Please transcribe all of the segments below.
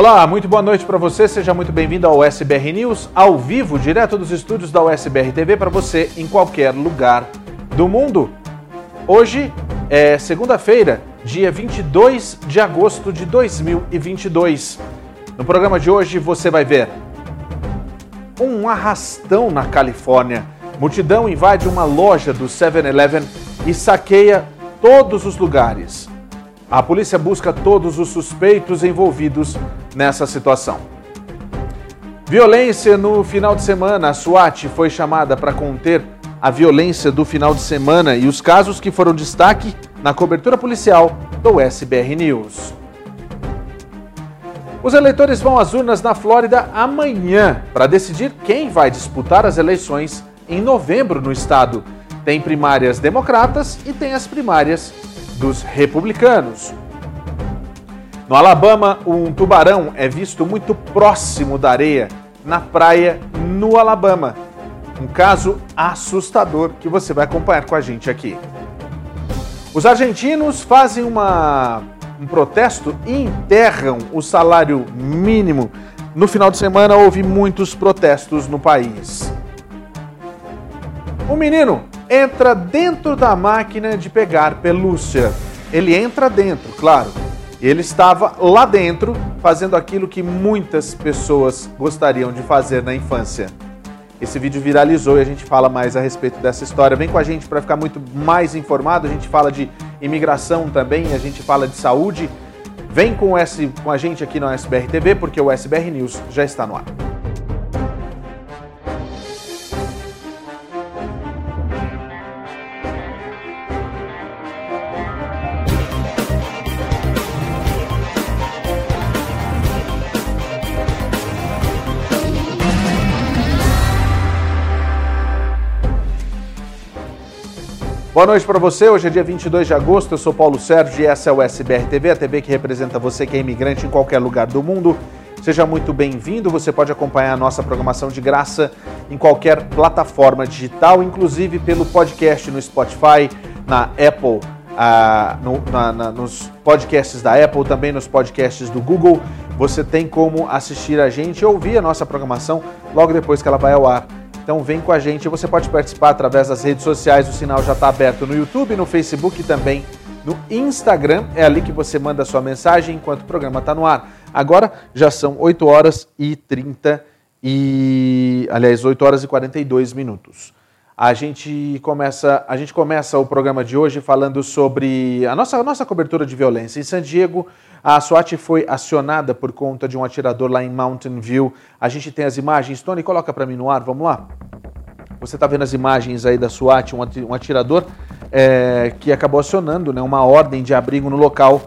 Olá, muito boa noite para você. Seja muito bem-vindo ao SBR News, ao vivo, direto dos estúdios da USBR TV para você em qualquer lugar do mundo. Hoje é segunda-feira, dia 22 de agosto de 2022. No programa de hoje você vai ver um arrastão na Califórnia. Multidão invade uma loja do 7-Eleven e saqueia todos os lugares. A polícia busca todos os suspeitos envolvidos nessa situação. Violência no final de semana. A SWAT foi chamada para conter a violência do final de semana e os casos que foram destaque na cobertura policial do SBR News. Os eleitores vão às urnas na Flórida amanhã para decidir quem vai disputar as eleições em novembro no estado. Tem primárias democratas e tem as primárias dos republicanos. No Alabama, um tubarão é visto muito próximo da areia, na praia no Alabama. Um caso assustador que você vai acompanhar com a gente aqui. Os argentinos fazem uma, um protesto e enterram o salário mínimo. No final de semana houve muitos protestos no país. O menino entra dentro da máquina de pegar pelúcia. Ele entra dentro, claro. Ele estava lá dentro fazendo aquilo que muitas pessoas gostariam de fazer na infância. Esse vídeo viralizou e a gente fala mais a respeito dessa história. Vem com a gente para ficar muito mais informado. A gente fala de imigração também, a gente fala de saúde. Vem com, com a gente aqui no SBR TV, porque o SBR News já está no ar. Boa noite para você. Hoje é dia 22 de agosto. Eu sou Paulo Sérgio e essa é o SBR TV, a TV que representa você que é imigrante em qualquer lugar do mundo. Seja muito bem-vindo. Você pode acompanhar a nossa programação de graça em qualquer plataforma digital, inclusive pelo podcast no Spotify, na Apple, ah, no, na, na, nos podcasts da Apple, também nos podcasts do Google. Você tem como assistir a gente e ouvir a nossa programação logo depois que ela vai ao ar. Então vem com a gente, você pode participar através das redes sociais, o sinal já está aberto no YouTube, no Facebook e também no Instagram. É ali que você manda a sua mensagem enquanto o programa está no ar. Agora já são 8 horas e 30 e aliás, 8 horas e 42 minutos. A gente começa, a gente começa o programa de hoje falando sobre a nossa, a nossa cobertura de violência. Em San Diego, a SWAT foi acionada por conta de um atirador lá em Mountain View. A gente tem as imagens. Tony, coloca para mim no ar, vamos lá? Você está vendo as imagens aí da SWAT, um atirador é, que acabou acionando né, uma ordem de abrigo no local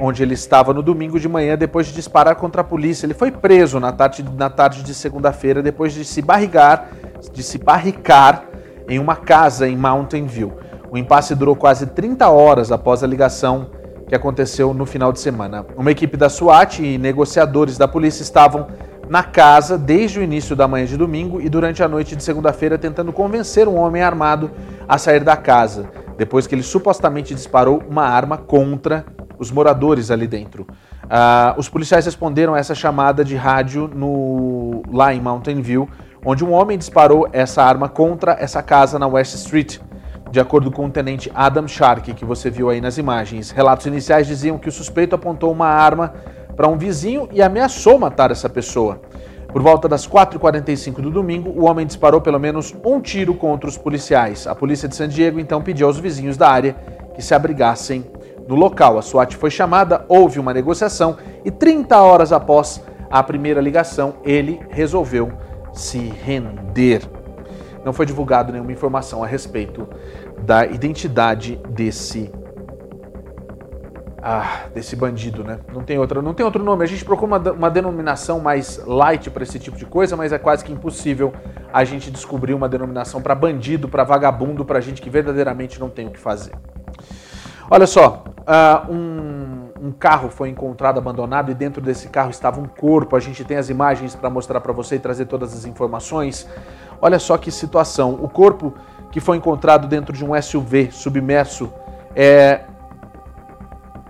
onde ele estava no domingo de manhã depois de disparar contra a polícia. Ele foi preso na tarde, na tarde de segunda-feira depois de se barrigar, de se barricar em uma casa em Mountain View. O impasse durou quase 30 horas após a ligação que aconteceu no final de semana. Uma equipe da SWAT e negociadores da polícia estavam na casa desde o início da manhã de domingo e durante a noite de segunda-feira tentando convencer um homem armado a sair da casa, depois que ele supostamente disparou uma arma contra os moradores ali dentro. Uh, os policiais responderam a essa chamada de rádio no, lá em Mountain View, onde um homem disparou essa arma contra essa casa na West Street. De acordo com o tenente Adam Shark, que você viu aí nas imagens, relatos iniciais diziam que o suspeito apontou uma arma para um vizinho e ameaçou matar essa pessoa. Por volta das 4h45 do domingo, o homem disparou pelo menos um tiro contra os policiais. A polícia de San Diego então pediu aos vizinhos da área que se abrigassem no local. A SWAT foi chamada, houve uma negociação e 30 horas após a primeira ligação, ele resolveu se render. Não foi divulgado nenhuma informação a respeito da identidade desse ah, desse bandido, né? Não tem outra, não tem outro nome. A gente procura uma, uma denominação mais light para esse tipo de coisa, mas é quase que impossível a gente descobrir uma denominação para bandido, para vagabundo, para gente que verdadeiramente não tem o que fazer. Olha só, uh, um, um, carro foi encontrado abandonado e dentro desse carro estava um corpo. A gente tem as imagens para mostrar para você e trazer todas as informações. Olha só que situação. O corpo que foi encontrado dentro de um SUV submerso é,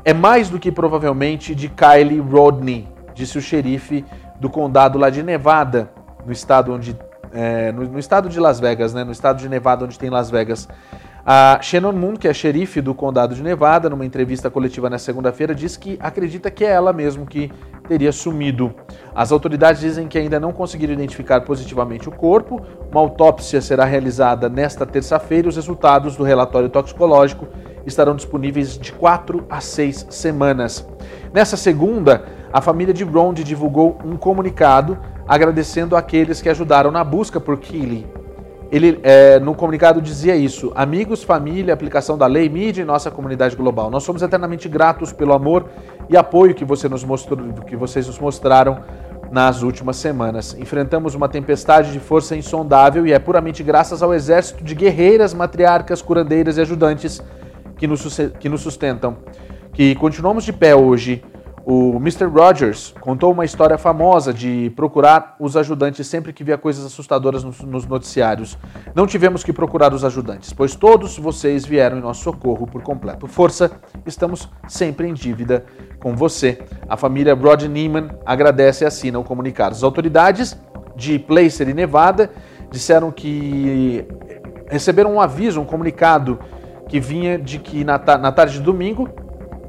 é mais do que provavelmente de Kylie Rodney, disse o xerife do condado lá de Nevada, no estado onde é, no, no, estado de Las Vegas, né, no estado de Nevada onde tem Las Vegas. A Shannon Moon, que é xerife do condado de Nevada, numa entrevista coletiva na segunda-feira, disse que acredita que é ela mesmo que teria sumido. As autoridades dizem que ainda não conseguiram identificar positivamente o corpo. Uma autópsia será realizada nesta terça-feira. Os resultados do relatório toxicológico estarão disponíveis de quatro a seis semanas. Nessa segunda, a família de Rond divulgou um comunicado agradecendo aqueles que ajudaram na busca por Keely. Ele, é, no comunicado, dizia isso: amigos, família, aplicação da lei, mídia e nossa comunidade global. Nós somos eternamente gratos pelo amor e apoio que, você nos mostrou, que vocês nos mostraram nas últimas semanas. Enfrentamos uma tempestade de força insondável e é puramente graças ao exército de guerreiras, matriarcas, curandeiras e ajudantes que nos, que nos sustentam, que continuamos de pé hoje. O Mr. Rogers contou uma história famosa de procurar os ajudantes sempre que via coisas assustadoras nos, nos, noticiários. Não tivemos que procurar os ajudantes, pois todos vocês vieram em nosso socorro por completo. Força, estamos sempre em dívida com você. A família Rod Neiman agradece e assina o comunicado. As autoridades de Placer e Nevada disseram que receberam um aviso, um comunicado que vinha de que na, na tarde de domingo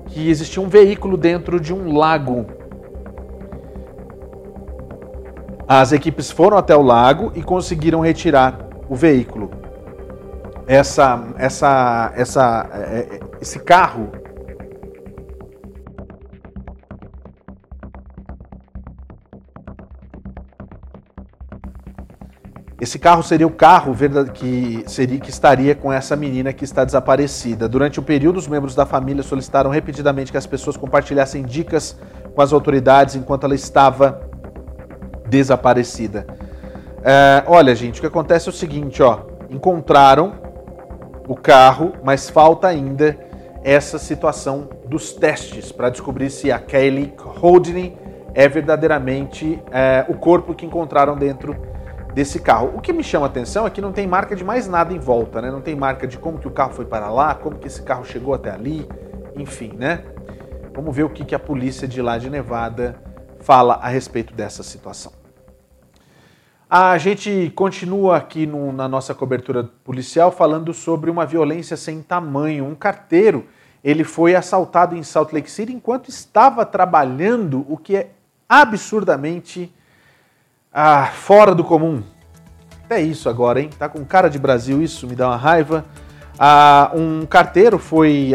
que existia um veículo dentro de um lago. As equipes foram até o lago e conseguiram retirar o veículo. Essa, essa, essa, é, é, esse carro Esse carro seria o carro que, seria, que estaria com essa menina que está desaparecida. Durante o período, os membros da família solicitaram repetidamente que as pessoas compartilhassem dicas com as autoridades enquanto ela estava desaparecida. É, olha, gente, o que acontece é o seguinte, ó. Encontraram o carro, mas falta ainda essa situação dos testes para descobrir se a Kelly Holdney é verdadeiramente é, o corpo que encontraram dentro desse carro. O que me chama atenção é que não tem marca de mais nada em volta, né? Não tem marca de como que o carro foi para lá, como que esse carro chegou até ali, enfim, né? Vamos ver o que, que a polícia de lá de Nevada fala a respeito dessa situação. A gente continua aqui no, na nossa cobertura policial falando sobre uma violência sem tamanho. Um carteiro ele foi assaltado em Salt Lake City enquanto estava trabalhando, o que é absurdamente ah, fora do comum. Até isso agora, hein? Tá com cara de Brasil isso, me dá uma raiva. Ah, um carteiro foi,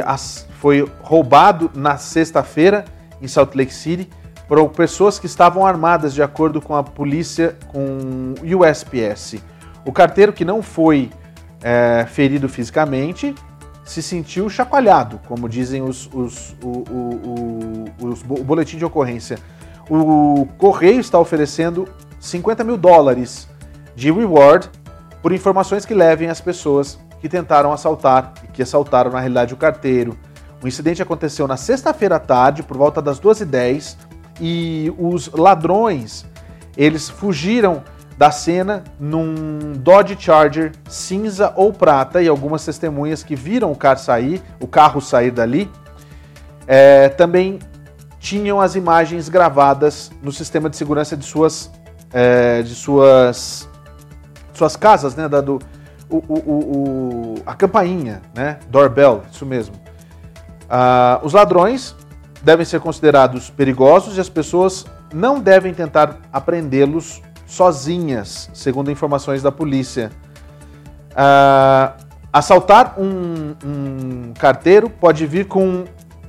foi roubado na sexta-feira em Salt Lake City por pessoas que estavam armadas de acordo com a polícia, com USPS. O carteiro que não foi é, ferido fisicamente se sentiu chacoalhado, como dizem os, os, o, o, o, os, o boletim de ocorrência. O correio está oferecendo 50 mil dólares de reward por informações que levem as pessoas que tentaram assaltar e que assaltaram na realidade o carteiro. O incidente aconteceu na sexta-feira à tarde, por volta das 12h10, e os ladrões eles fugiram da cena num Dodge Charger cinza ou prata e algumas testemunhas que viram o carro sair, o carro sair dali, é, também tinham as imagens gravadas no sistema de segurança de suas é, de suas, suas casas, né? Da, do, o, o, o, a campainha, né? Doorbell, isso mesmo. Ah, os ladrões devem ser considerados perigosos e as pessoas não devem tentar apreendê-los sozinhas, segundo informações da polícia. Ah, Assaltar um, um carteiro pode vir com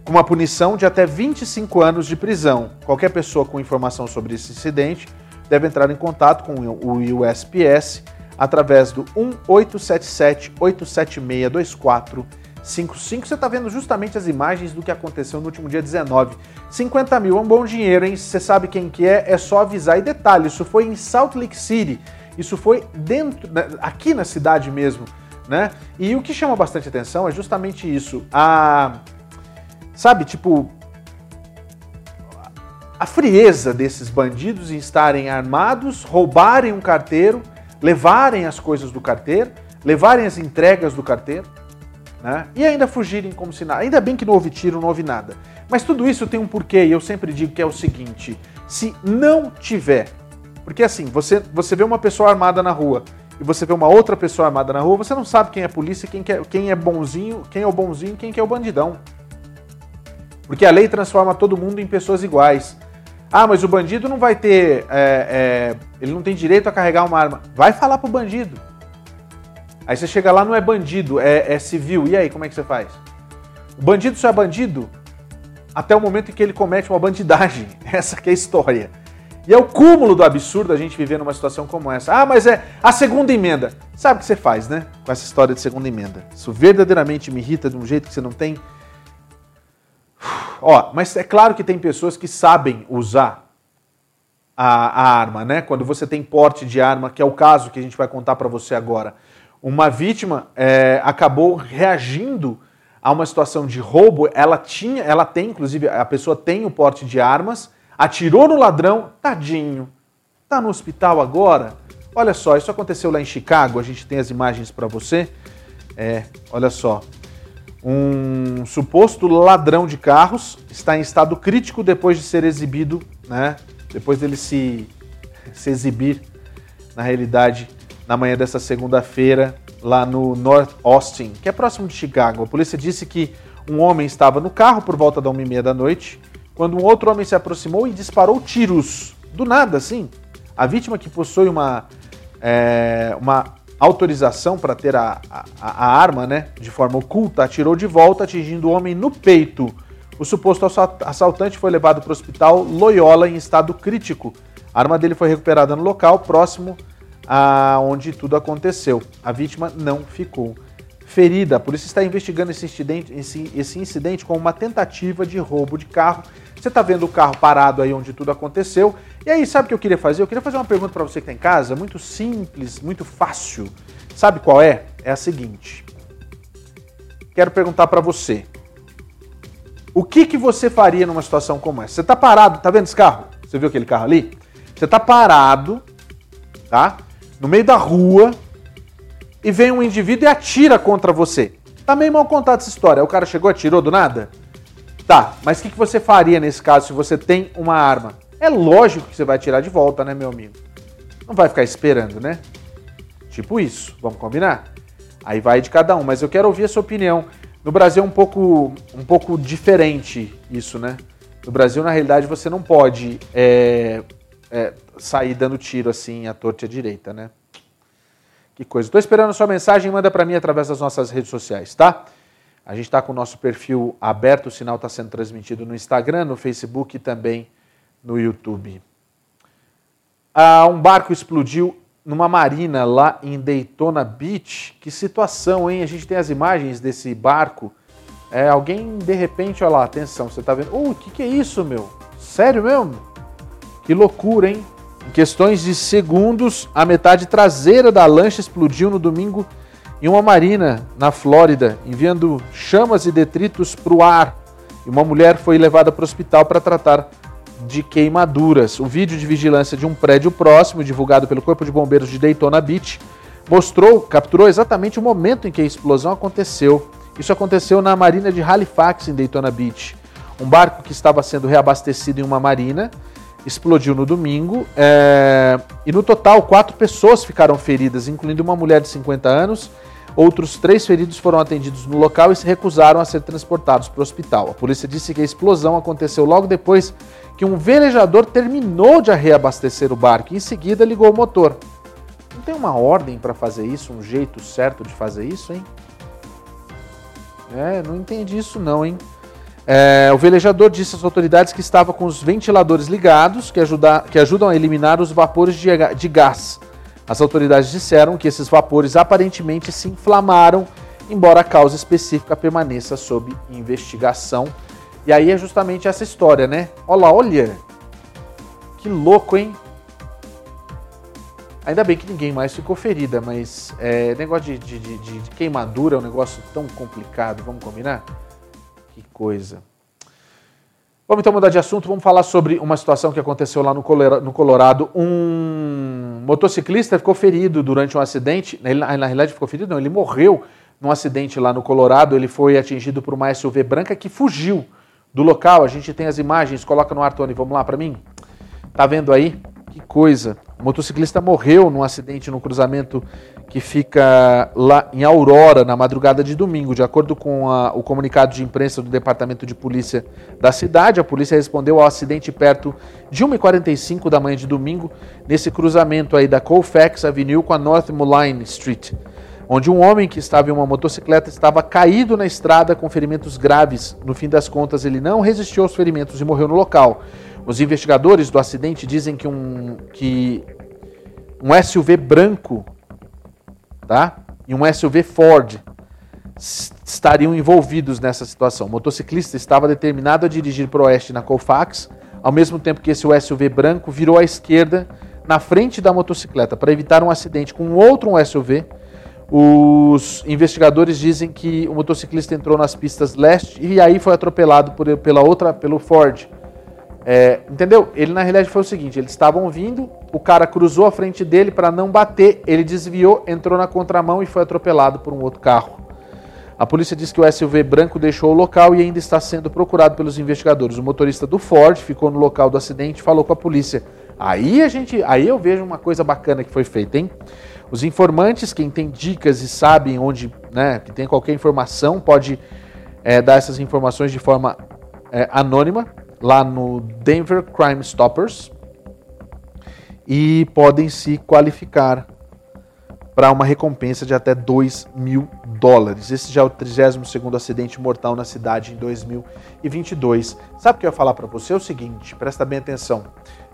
uma punição de até 25 anos de prisão. Qualquer pessoa com informação sobre esse incidente deve entrar em contato com o USPS através do 1877 876 2455. Você está vendo justamente as imagens do que aconteceu no último dia 19. 50 mil é um bom dinheiro, hein? Você sabe quem que é, é só avisar. E detalhe, isso foi em Salt Lake City. Isso foi dentro, né, aqui na cidade mesmo, né? E o que chama bastante atenção é justamente isso. A, sabe, tipo, a frieza desses bandidos em estarem armados, roubarem um carteiro, levarem as coisas do carteiro, levarem as entregas do carteiro, né? E ainda fugirem como se nada. Ainda bem que não houve tiro, não houve nada. Mas tudo isso tem um porquê, e eu sempre digo que é o seguinte: se não tiver. Porque assim, você, você vê uma pessoa armada na rua e você vê uma outra pessoa armada na rua, você não sabe quem é polícia, quem, é, quem é bonzinho, quem é o bonzinho quem é o bandidão. Porque a lei transforma todo mundo em pessoas iguais. Ah, mas o bandido não vai ter. É, é, ele não tem direito a carregar uma arma. Vai falar pro bandido. Aí você chega lá, não é bandido, é, é civil. E aí, como é que você faz? O bandido só é bandido até o momento em que ele comete uma bandidagem. Essa que é a história. E é o cúmulo do absurdo a gente viver numa situação como essa. Ah, mas é a segunda emenda. Sabe o que você faz, né? Com essa história de segunda emenda. Isso verdadeiramente me irrita de um jeito que você não tem Ó, mas é claro que tem pessoas que sabem usar a, a arma, né? Quando você tem porte de arma, que é o caso que a gente vai contar para você agora. Uma vítima é, acabou reagindo a uma situação de roubo. Ela tinha, ela tem, inclusive, a pessoa tem o porte de armas, atirou no ladrão, tadinho. Tá no hospital agora. Olha só, isso aconteceu lá em Chicago. A gente tem as imagens para você. É, olha só. Um suposto ladrão de carros está em estado crítico depois de ser exibido, né? Depois dele se, se exibir, na realidade, na manhã dessa segunda-feira, lá no North Austin, que é próximo de Chicago. A polícia disse que um homem estava no carro por volta da uma e meia da noite, quando um outro homem se aproximou e disparou tiros. Do nada, assim. A vítima, que possui uma, é, uma autorização para ter a, a, a, arma né, de forma oculta, atirou de volta, atingindo o homem no peito. O suposto assaltante foi levado para o hospital Loyola em estado crítico. A arma dele foi recuperada no local próximo a onde tudo aconteceu. A vítima não ficou ferida. Polícia está investigando esse incidente, esse, esse incidente como uma tentativa de roubo de carro. Você está vendo o carro parado aí onde tudo aconteceu e aí, sabe o que eu queria fazer? Eu queria fazer uma pergunta para você que está em casa, muito simples, muito fácil. Sabe qual é? É a seguinte. Quero perguntar para você. O que, que você faria numa situação como essa? Você está parado, tá vendo esse carro? Você viu aquele carro ali? Você está parado, tá? No meio da rua e vem um indivíduo e atira contra você. Tá meio mal contada essa história. O cara chegou, atirou do nada? Tá, mas o que, que você faria nesse caso se você tem uma arma? É lógico que você vai tirar de volta, né, meu amigo? Não vai ficar esperando, né? Tipo isso, vamos combinar? Aí vai de cada um, mas eu quero ouvir a sua opinião. No Brasil é um pouco, um pouco diferente isso, né? No Brasil, na realidade, você não pode é, é, sair dando tiro assim à torta e à direita, né? Que coisa. Estou esperando a sua mensagem, manda para mim através das nossas redes sociais, tá? A gente está com o nosso perfil aberto, o sinal está sendo transmitido no Instagram, no Facebook e também no YouTube. Ah, um barco explodiu numa marina lá em Daytona Beach. Que situação, hein? A gente tem as imagens desse barco. É, alguém, de repente, olha lá, atenção, você tá vendo. Uh, o que, que é isso, meu? Sério mesmo? Que loucura, hein? Em questões de segundos, a metade traseira da lancha explodiu no domingo em uma marina na Flórida, enviando chamas e detritos para o ar. E uma mulher foi levada para o hospital para tratar de queimaduras. O vídeo de vigilância de um prédio próximo, divulgado pelo Corpo de Bombeiros de Daytona Beach, mostrou, capturou exatamente o momento em que a explosão aconteceu. Isso aconteceu na marina de Halifax, em Daytona Beach. Um barco que estava sendo reabastecido em uma marina explodiu no domingo é... e no total quatro pessoas ficaram feridas, incluindo uma mulher de 50 anos. Outros três feridos foram atendidos no local e se recusaram a ser transportados para o hospital. A polícia disse que a explosão aconteceu logo depois que um velejador terminou de reabastecer o barco e em seguida ligou o motor. Não tem uma ordem para fazer isso, um jeito certo de fazer isso, hein? É, não entendi isso não, hein? É, o velejador disse às autoridades que estava com os ventiladores ligados, que, ajuda, que ajudam a eliminar os vapores de, de gás. As autoridades disseram que esses vapores aparentemente se inflamaram, embora a causa específica permaneça sob investigação. E aí é justamente essa história, né? Olha lá, olha! Que louco, hein? Ainda bem que ninguém mais ficou ferida, mas é, negócio de, de, de, de queimadura é um negócio tão complicado, vamos combinar? Que coisa. Vamos então mudar de assunto, vamos falar sobre uma situação que aconteceu lá no Colorado. Um motociclista ficou ferido durante um acidente, ele, na realidade ficou ferido, não, ele morreu num acidente lá no Colorado, ele foi atingido por uma SUV branca que fugiu do local. A gente tem as imagens, coloca no ar, Tony, vamos lá para mim. Tá vendo aí? Que coisa. O motociclista morreu num acidente no cruzamento que fica lá em Aurora, na madrugada de domingo. De acordo com a, o comunicado de imprensa do Departamento de Polícia da cidade, a polícia respondeu ao acidente perto de 1h45 da manhã de domingo, nesse cruzamento aí da Colfax Avenue com a North Moline Street, onde um homem que estava em uma motocicleta estava caído na estrada com ferimentos graves. No fim das contas, ele não resistiu aos ferimentos e morreu no local. Os investigadores do acidente dizem que um, que um SUV branco tá? e um SUV Ford estariam envolvidos nessa situação. O motociclista estava determinado a dirigir para o oeste na Colfax, ao mesmo tempo que esse SUV branco virou à esquerda na frente da motocicleta para evitar um acidente com outro SUV. Os investigadores dizem que o motociclista entrou nas pistas leste e aí foi atropelado por, pela outra, pelo Ford. É, entendeu? Ele na realidade foi o seguinte: eles estavam vindo, o cara cruzou a frente dele para não bater, ele desviou, entrou na contramão e foi atropelado por um outro carro. A polícia diz que o SUV branco deixou o local e ainda está sendo procurado pelos investigadores. O motorista do Ford ficou no local do acidente e falou com a polícia. Aí a gente, aí eu vejo uma coisa bacana que foi feita, hein? Os informantes, quem tem dicas e sabem onde, né, que tem qualquer informação, pode é, dar essas informações de forma é, anônima lá no Denver Crime Stoppers e podem se qualificar para uma recompensa de até 2 mil dólares. Esse já é o 32º acidente mortal na cidade em 2022. Sabe o que eu ia falar para você? É o seguinte, presta bem atenção.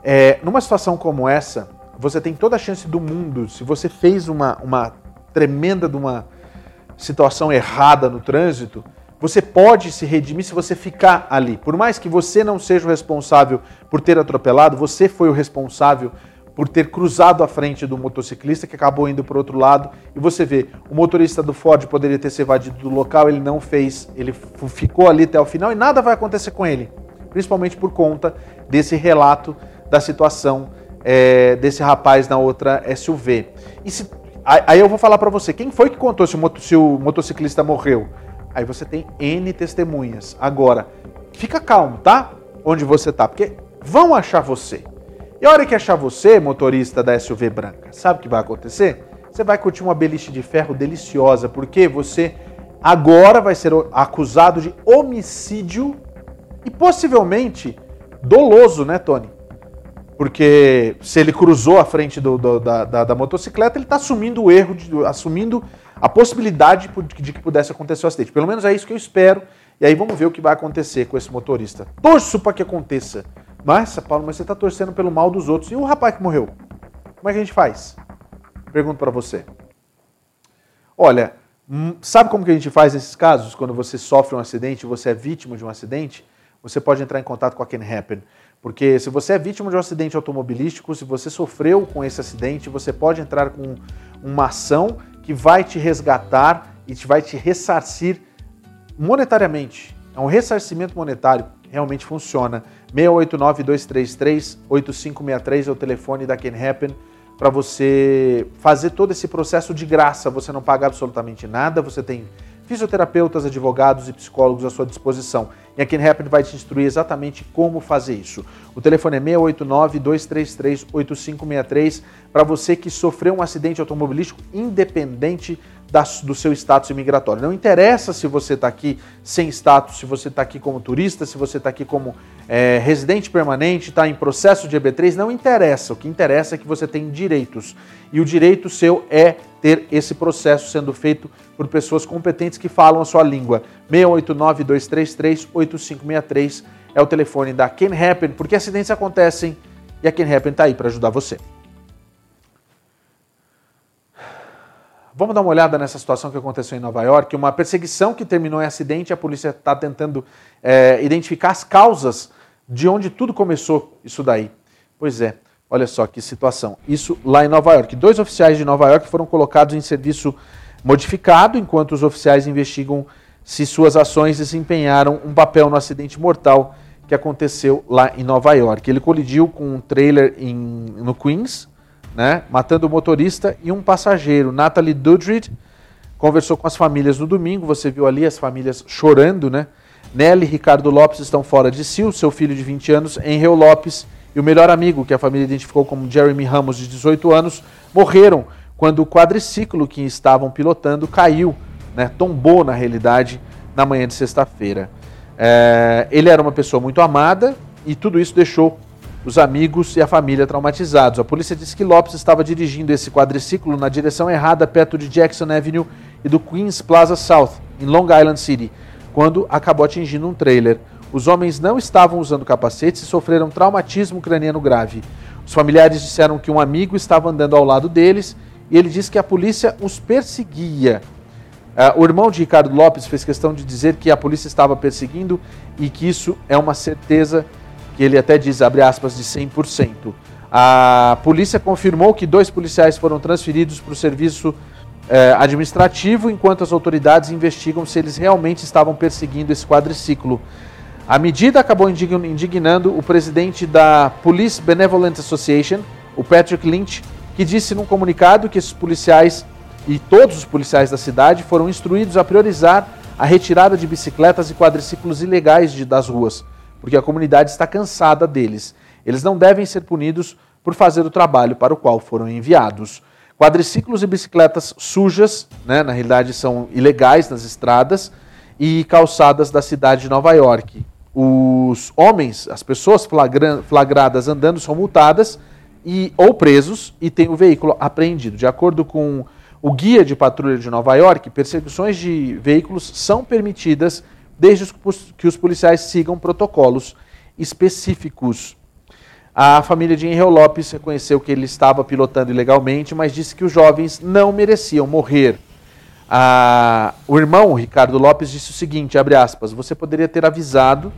É, numa situação como essa, você tem toda a chance do mundo, se você fez uma, uma tremenda de uma situação errada no trânsito, você pode se redimir se você ficar ali. Por mais que você não seja o responsável por ter atropelado, você foi o responsável por ter cruzado a frente do motociclista que acabou indo para o outro lado. E você vê, o motorista do Ford poderia ter se evadido do local, ele não fez, ele ficou ali até o final e nada vai acontecer com ele. Principalmente por conta desse relato da situação é, desse rapaz na outra SUV. E se, aí eu vou falar para você, quem foi que contou se o, se o motociclista morreu? Aí você tem N testemunhas. Agora, fica calmo, tá? Onde você tá, porque vão achar você. E a hora que achar você, motorista da SUV branca, sabe o que vai acontecer? Você vai curtir uma beliche de ferro deliciosa, porque você agora vai ser acusado de homicídio e possivelmente doloso, né, Tony? Porque se ele cruzou a frente do, do, da, da, da, motocicleta, ele está assumindo o erro, de, assumindo a possibilidade de que pudesse acontecer o um acidente. Pelo menos é isso que eu espero. E aí vamos ver o que vai acontecer com esse motorista. Torço para que aconteça. Mas, Paulo, mas você está torcendo pelo mal dos outros. E o rapaz que morreu? Como é que a gente faz? Pergunto para você. Olha, hum, sabe como que a gente faz nesses casos? Quando você sofre um acidente, você é vítima de um acidente, você pode entrar em contato com a Can Happen. Porque se você é vítima de um acidente automobilístico, se você sofreu com esse acidente, você pode entrar com uma ação que vai te resgatar e te vai te ressarcir monetariamente. É um ressarcimento monetário, realmente funciona. 689-233-8563 é o telefone da Can Happen para você fazer todo esse processo de graça. Você não paga absolutamente nada, você tem fisioterapeutas, advogados e psicólogos à sua disposição. E a Can Happen vai te instruir exatamente como fazer isso. O telefone é 689-233-8563 para você que sofreu um acidente automobilístico independente do seu status imigratório. Não interessa se você está aqui sem status, se você está aqui como turista, se você está aqui como é, residente permanente, está em processo de EB3, não interessa. O que interessa é que você tem direitos. E o direito seu é ter esse processo sendo feito por pessoas competentes que falam a sua língua. 689-233-8563 é o telefone da Can Happen, porque acidentes acontecem e a Can Happen está aí para ajudar você. Vamos dar uma olhada nessa situação que aconteceu em Nova York, uma perseguição que terminou em acidente. A polícia está tentando é, identificar as causas de onde tudo começou isso daí. Pois é, olha só que situação. Isso lá em Nova York. Dois oficiais de Nova York foram colocados em serviço modificado, enquanto os oficiais investigam se suas ações desempenharam um papel no acidente mortal que aconteceu lá em Nova York. Ele colidiu com um trailer em, no Queens, né, matando o motorista e um passageiro. Natalie Dudrid conversou com as famílias no domingo, você viu ali as famílias chorando, né? Nelly e Ricardo Lopes estão fora de si, o seu filho de 20 anos, Henriel Lopes, e o melhor amigo, que a família identificou como Jeremy Ramos, de 18 anos, morreram quando o quadriciclo que estavam pilotando caiu, né, tombou na realidade, na manhã de sexta-feira. É, ele era uma pessoa muito amada e tudo isso deixou os amigos e a família traumatizados. A polícia disse que Lopes estava dirigindo esse quadriciclo na direção errada perto de Jackson Avenue e do Queens Plaza South, em Long Island City, quando acabou atingindo um trailer. Os homens não estavam usando capacetes e sofreram traumatismo craniano grave. Os familiares disseram que um amigo estava andando ao lado deles e ele disse que a polícia os perseguia. Uh, o irmão de Ricardo Lopes fez questão de dizer que a polícia estava perseguindo e que isso é uma certeza que ele até diz, abre aspas, de 100%. A polícia confirmou que dois policiais foram transferidos para o serviço eh, administrativo, enquanto as autoridades investigam se eles realmente estavam perseguindo esse quadriciclo. A medida acabou indignando o presidente da Police Benevolent Association, o Patrick Lynch, que disse num comunicado que esses policiais e todos os policiais da cidade foram instruídos a priorizar a retirada de bicicletas e quadriciclos ilegais de, das ruas porque a comunidade está cansada deles. Eles não devem ser punidos por fazer o trabalho para o qual foram enviados. Quadriciclos e bicicletas sujas, né, na realidade são ilegais nas estradas e calçadas da cidade de Nova York. Os homens, as pessoas flagradas andando são multadas e ou presos e têm o veículo apreendido. De acordo com o guia de patrulha de Nova York, perseguições de veículos são permitidas desde que os policiais sigam protocolos específicos. A família de Henrique Lopes reconheceu que ele estava pilotando ilegalmente, mas disse que os jovens não mereciam morrer. A... o irmão, Ricardo Lopes, disse o seguinte, aspas, você poderia ter avisado,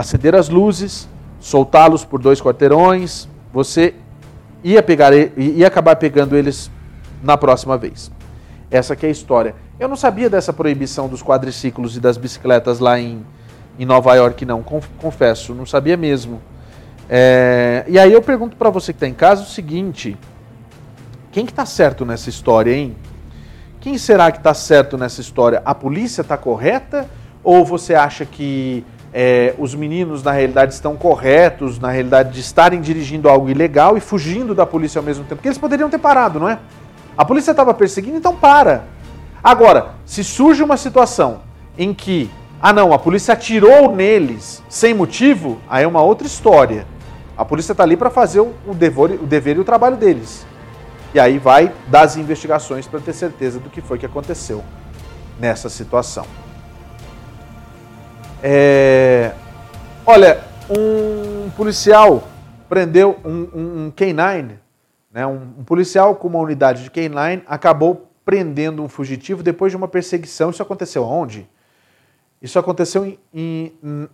acender as luzes, soltá-los por dois quarteirões, você ia, pegar, ia acabar pegando eles na próxima vez. Essa que é a história. Eu não sabia dessa proibição dos quadriciclos e das bicicletas lá em, em Nova York, não, confesso, não sabia mesmo. É, e aí eu pergunto para você que está em casa o seguinte: quem que está certo nessa história, hein? Quem será que está certo nessa história? A polícia está correta ou você acha que é, os meninos na realidade estão corretos, na realidade de estarem dirigindo algo ilegal e fugindo da polícia ao mesmo tempo? Porque eles poderiam ter parado, não é? A polícia estava perseguindo, então para. Agora, se surge uma situação em que, ah não, a polícia atirou neles sem motivo, aí é uma outra história. A polícia está ali para fazer o dever, o dever e o trabalho deles. E aí vai das investigações para ter certeza do que foi que aconteceu nessa situação. É... Olha, um policial prendeu um, um, um K9, né, um, um policial com uma unidade de K9 acabou prendendo um fugitivo depois de uma perseguição. Isso aconteceu onde? Isso aconteceu em, em,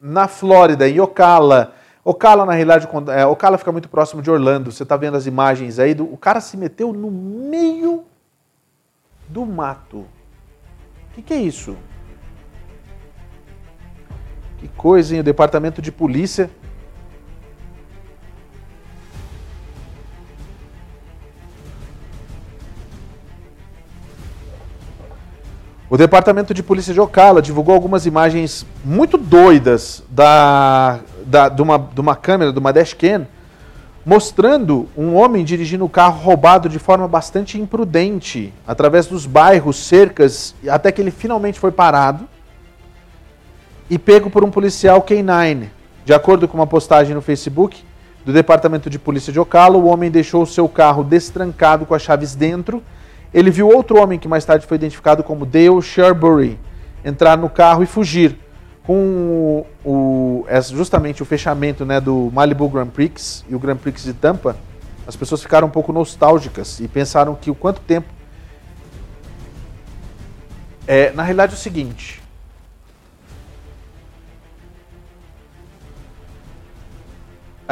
na Flórida, em Ocala. Ocala, na realidade, é, Ocala fica muito próximo de Orlando. Você está vendo as imagens aí. Do, o cara se meteu no meio do mato. O que, que é isso? Que coisa, hein? O departamento de polícia O Departamento de Polícia de Ocala divulgou algumas imagens muito doidas da, da, de, uma, de uma câmera, de uma dashcam, mostrando um homem dirigindo o carro roubado de forma bastante imprudente, através dos bairros, cercas, até que ele finalmente foi parado e pego por um policial K9. De acordo com uma postagem no Facebook, do Departamento de Polícia de Ocala. O homem deixou o seu carro destrancado com as chaves dentro. Ele viu outro homem que mais tarde foi identificado como Dale Sherbury entrar no carro e fugir. Com o, o justamente o fechamento né, do Malibu Grand Prix e o Grand Prix de Tampa, as pessoas ficaram um pouco nostálgicas e pensaram que o quanto tempo. É, na realidade é o seguinte.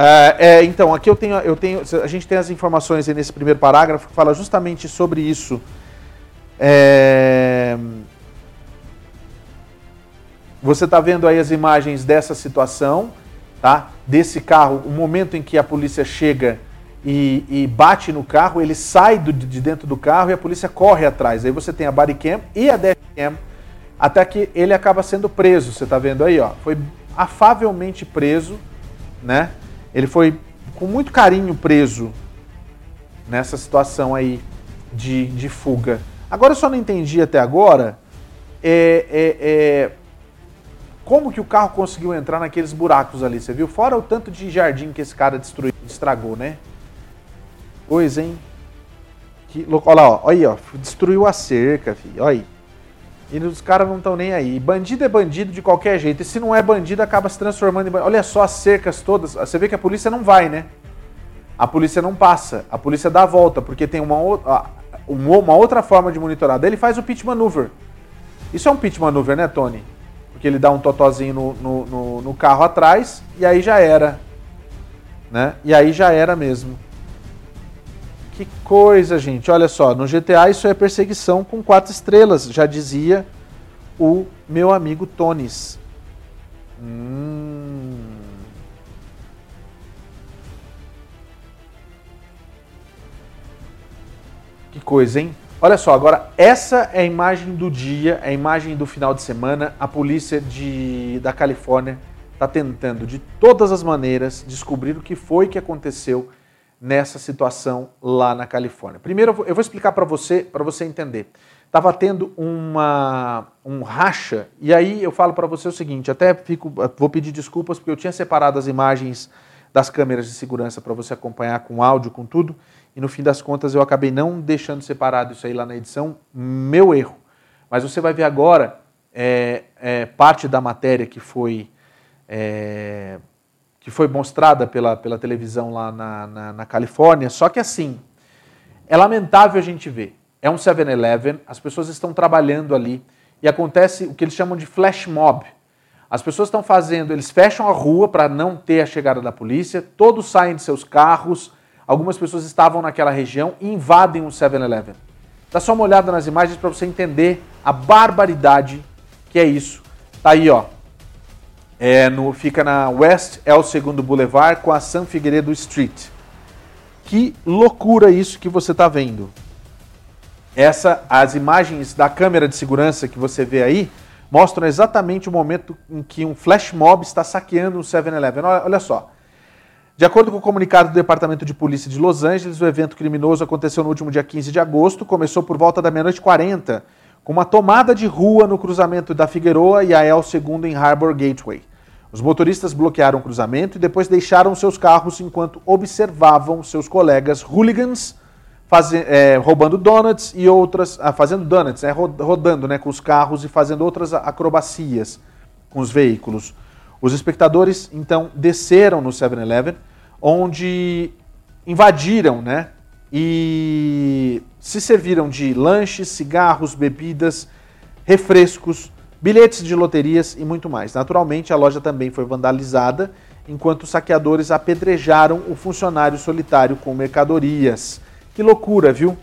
É, é, então, aqui eu tenho, eu tenho. A gente tem as informações nesse primeiro parágrafo que fala justamente sobre isso. É, você está vendo aí as imagens dessa situação, tá? Desse carro, o momento em que a polícia chega e, e bate no carro, ele sai do, de dentro do carro e a polícia corre atrás. Aí você tem a body cam e a dash cam, até que ele acaba sendo preso. Você está vendo aí, ó? Foi afavelmente preso, né? Ele foi com muito carinho preso nessa situação aí de, de fuga. Agora eu só não entendi até agora é, é, é como que o carro conseguiu entrar naqueles buracos ali, você viu? Fora o tanto de jardim que esse cara destruiu, estragou, né? Coisa, hein? Que. Olha lá, ó. Aí, ó. Destruiu a cerca, filho. Olha aí. E os caras não estão nem aí. Bandido é bandido de qualquer jeito. E se não é bandido, acaba se transformando em bandido. Olha só as cercas todas. Você vê que a polícia não vai, né? A polícia não passa. A polícia dá a volta, porque tem uma, outra, uma outra forma de monitorar. Daí ele faz o pitch maneuver. Isso é um pitch maneuver, né, Tony? porque ele dá um totozinho no, no, no, no carro atrás e aí já era. Né? E aí já era mesmo. Que coisa, gente. Olha só, no GTA isso é perseguição com quatro estrelas, já dizia o meu amigo Tonis. Hum. Que coisa, hein? Olha só, agora essa é a imagem do dia, é a imagem do final de semana. A polícia de, da Califórnia está tentando de todas as maneiras descobrir o que foi que aconteceu nessa situação lá na Califórnia. Primeiro, eu vou explicar para você, para você entender. Estava tendo uma, um racha, e aí eu falo para você o seguinte: até fico, vou pedir desculpas porque eu tinha separado as imagens das câmeras de segurança para você acompanhar com áudio, com tudo e no fim das contas eu acabei não deixando separado isso aí lá na edição, meu erro. Mas você vai ver agora é, é, parte da matéria que foi, é, que foi mostrada pela, pela televisão lá na, na, na Califórnia, só que assim, é lamentável a gente ver. É um 7-Eleven, as pessoas estão trabalhando ali e acontece o que eles chamam de flash mob. As pessoas estão fazendo, eles fecham a rua para não ter a chegada da polícia, todos saem de seus carros, algumas pessoas estavam naquela região e invadem um 7-Eleven. Dá só uma olhada nas imagens para você entender a barbaridade que é isso. Tá aí, ó. É no, fica na West El Segundo Boulevard com a San Figueiredo Street. Que loucura isso que você está vendo. Essa, as imagens da câmera de segurança que você vê aí mostram exatamente o momento em que um flash mob está saqueando um 7-Eleven. Olha, olha só. De acordo com o comunicado do Departamento de Polícia de Los Angeles, o evento criminoso aconteceu no último dia 15 de agosto, começou por volta da meia-noite 40, com uma tomada de rua no cruzamento da Figueroa e a El Segundo em Harbor Gateway. Os motoristas bloquearam o cruzamento e depois deixaram seus carros enquanto observavam seus colegas hooligans é, roubando donuts e outras. Ah, fazendo donuts, né, rodando né, com os carros e fazendo outras acrobacias com os veículos. Os espectadores então desceram no 7-Eleven onde invadiram, né? E se serviram de lanches, cigarros, bebidas, refrescos, bilhetes de loterias e muito mais. Naturalmente, a loja também foi vandalizada, enquanto os saqueadores apedrejaram o funcionário solitário com mercadorias. Que loucura, viu?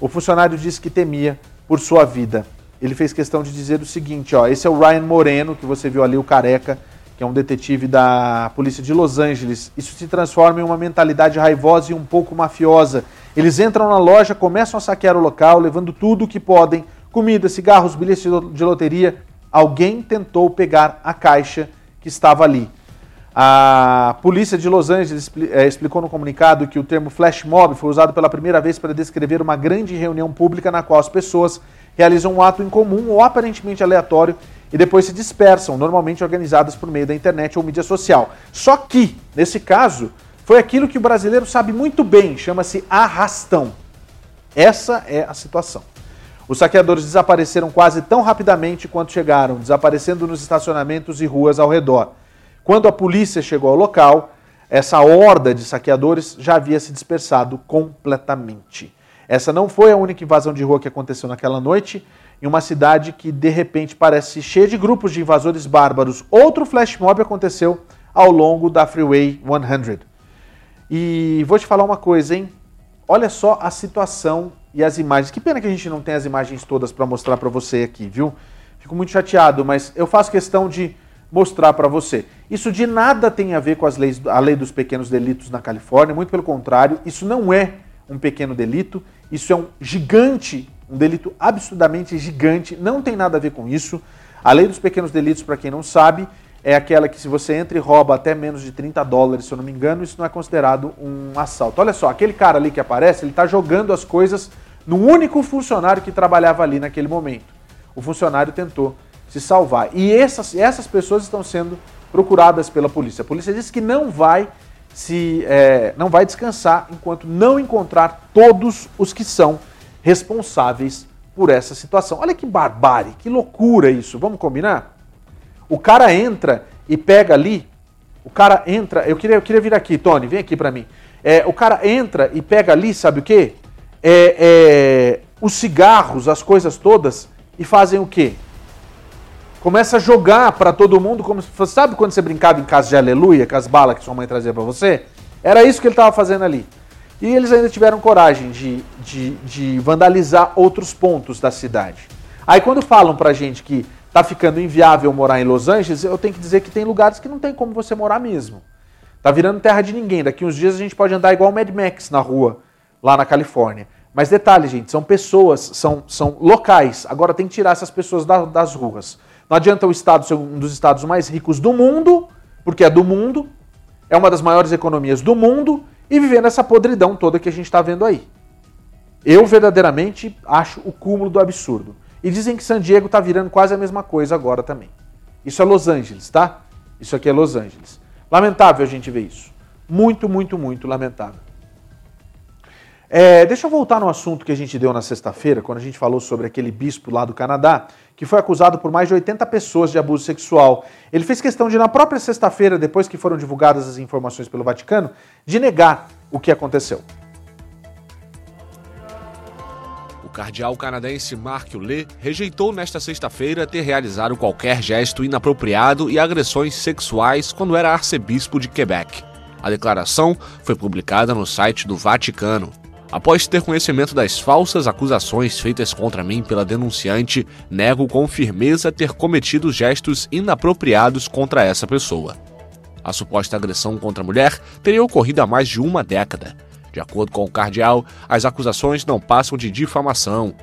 O funcionário disse que temia por sua vida. Ele fez questão de dizer o seguinte, ó, esse é o Ryan Moreno, que você viu ali, o careca, que é um detetive da polícia de Los Angeles. Isso se transforma em uma mentalidade raivosa e um pouco mafiosa. Eles entram na loja, começam a saquear o local, levando tudo o que podem: comida, cigarros, bilhetes de loteria. Alguém tentou pegar a caixa que estava ali. A polícia de Los Angeles eh, explicou no comunicado que o termo flash mob foi usado pela primeira vez para descrever uma grande reunião pública na qual as pessoas realizam um ato incomum ou aparentemente aleatório e depois se dispersam, normalmente organizadas por meio da internet ou mídia social. Só que, nesse caso, Foi aquilo que o brasileiro sabe muito bem, chama-se arrastão. Essa é a situação. Os saqueadores desapareceram quase tão rapidamente quanto chegaram, desaparecendo nos estacionamentos e ruas ao redor. Quando a polícia chegou ao local, essa horda de saqueadores já havia se dispersado completamente. Essa não foi a única invasão de rua que aconteceu naquela noite, em uma cidade que de repente parece cheia de grupos de invasores bárbaros. Outro flash mob aconteceu ao longo da Freeway 100. E vou te falar uma coisa, hein? Olha só a situação e as imagens. Que pena que a gente não tem as imagens todas para mostrar para você aqui, viu? Fico muito chateado, mas eu faço questão de mostrar para você. Isso de nada tem a ver com as leis, a lei dos pequenos delitos na Califórnia, muito pelo contrário, isso não é um pequeno delito, isso é um gigante, um delito absurdamente gigante, não tem nada a ver com isso. A lei dos pequenos delitos, para quem não sabe, é aquela que se você entra e rouba até menos de 30 dólares, se eu não me engano, isso não é considerado um assalto. Olha só, aquele cara ali que aparece, ele está jogando as coisas no único funcionário que trabalhava ali naquele momento. O funcionário tentou se salvar. E essas, essas pessoas estão sendo procuradas pela polícia. A polícia disse que não vai se é, não vai descansar enquanto não encontrar todos os que são responsáveis por essa situação. Olha que barbárie, que loucura isso. Vamos combinar? O cara entra e pega ali. O cara entra. Eu queria, eu queria vir aqui, Tony, vem aqui para mim. É, o cara entra e pega ali, sabe o quê? É, é, os cigarros, as coisas todas, e fazem o quê? começa a jogar para todo mundo, como sabe quando você brincava em casa de aleluia, com as balas que sua mãe trazia para você? Era isso que ele estava fazendo ali. E eles ainda tiveram coragem de, de, de, vandalizar outros pontos da cidade. Aí quando falam pra gente que tá ficando inviável morar em Los Angeles, eu tenho que dizer que tem lugares que não tem como você morar mesmo. Tá virando terra de ninguém. Daqui uns dias a gente pode andar igual o Mad Max na rua, lá na Califórnia. Mas detalhe, gente, são pessoas, são, são locais. Agora tem que tirar essas pessoas da, das ruas. Não adianta o Estado ser um dos estados mais ricos do mundo, porque é do mundo, é uma das maiores economias do mundo, e viver nessa podridão toda que a gente está vendo aí. Eu verdadeiramente acho o cúmulo do absurdo. E dizem que San Diego está virando quase a mesma coisa agora também. Isso é Los Angeles, tá? Isso aqui é Los Angeles. Lamentável a gente ver isso. Muito, muito, muito lamentável. É, deixa eu voltar no assunto que a gente deu na sexta-feira, quando a gente falou sobre aquele bispo lá do Canadá, que foi acusado por mais de 80 pessoas de abuso sexual. Ele fez questão de, na própria sexta-feira, depois que foram divulgadas as informações pelo Vaticano, de negar o que aconteceu. O cardeal canadense Mark Lê rejeitou nesta sexta-feira ter realizado qualquer gesto inapropriado e agressões sexuais quando era arcebispo de Quebec. A declaração foi publicada no site do Vaticano. Após ter conhecimento das falsas acusações feitas contra mim pela denunciante, nego com firmeza ter cometido gestos inapropriados contra essa pessoa. A suposta agressão contra a mulher teria ocorrido há mais de uma década. De acordo com o cardeal, as acusações não passam de difamação.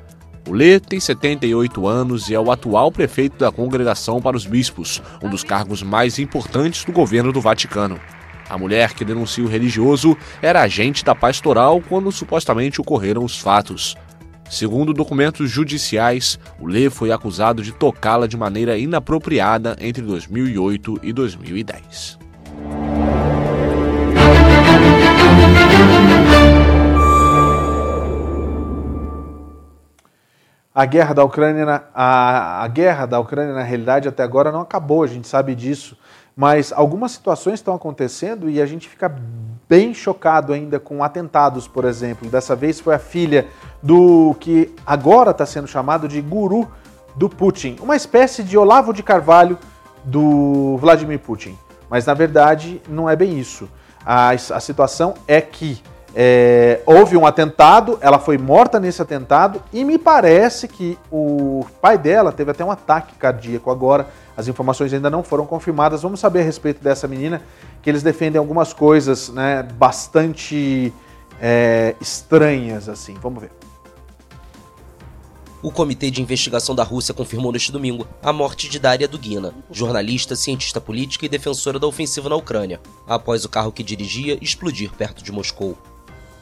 O Lê tem 78 anos e é o atual prefeito da Congregação para os Bispos, um dos cargos mais importantes do governo do Vaticano. A mulher que denuncia o religioso era agente da pastoral quando supostamente ocorreram os fatos. Segundo documentos judiciais, o Lê foi acusado de tocá-la de maneira inapropriada entre 2008 e 2010. A guerra da Ucrânia, a, a guerra da Ucrânia na realidade até agora não acabou, a gente sabe disso mas algumas situações estão acontecendo e a gente fica bem chocado ainda com atentados, por exemplo. Dessa vez foi a filha do que agora está sendo chamado de guru do Putin, uma espécie de Olavo de Carvalho do Vladimir Putin. Mas na verdade não é bem isso. A, a situação é que é, houve um atentado, ela foi morta nesse atentado e me parece que o pai dela teve até um ataque cardíaco agora as informações ainda não foram confirmadas. Vamos saber a respeito dessa menina, que eles defendem algumas coisas né, bastante é, estranhas, assim. Vamos ver. O Comitê de Investigação da Rússia confirmou neste domingo a morte de Daria Dugina, jornalista, cientista política e defensora da ofensiva na Ucrânia, após o carro que dirigia explodir perto de Moscou.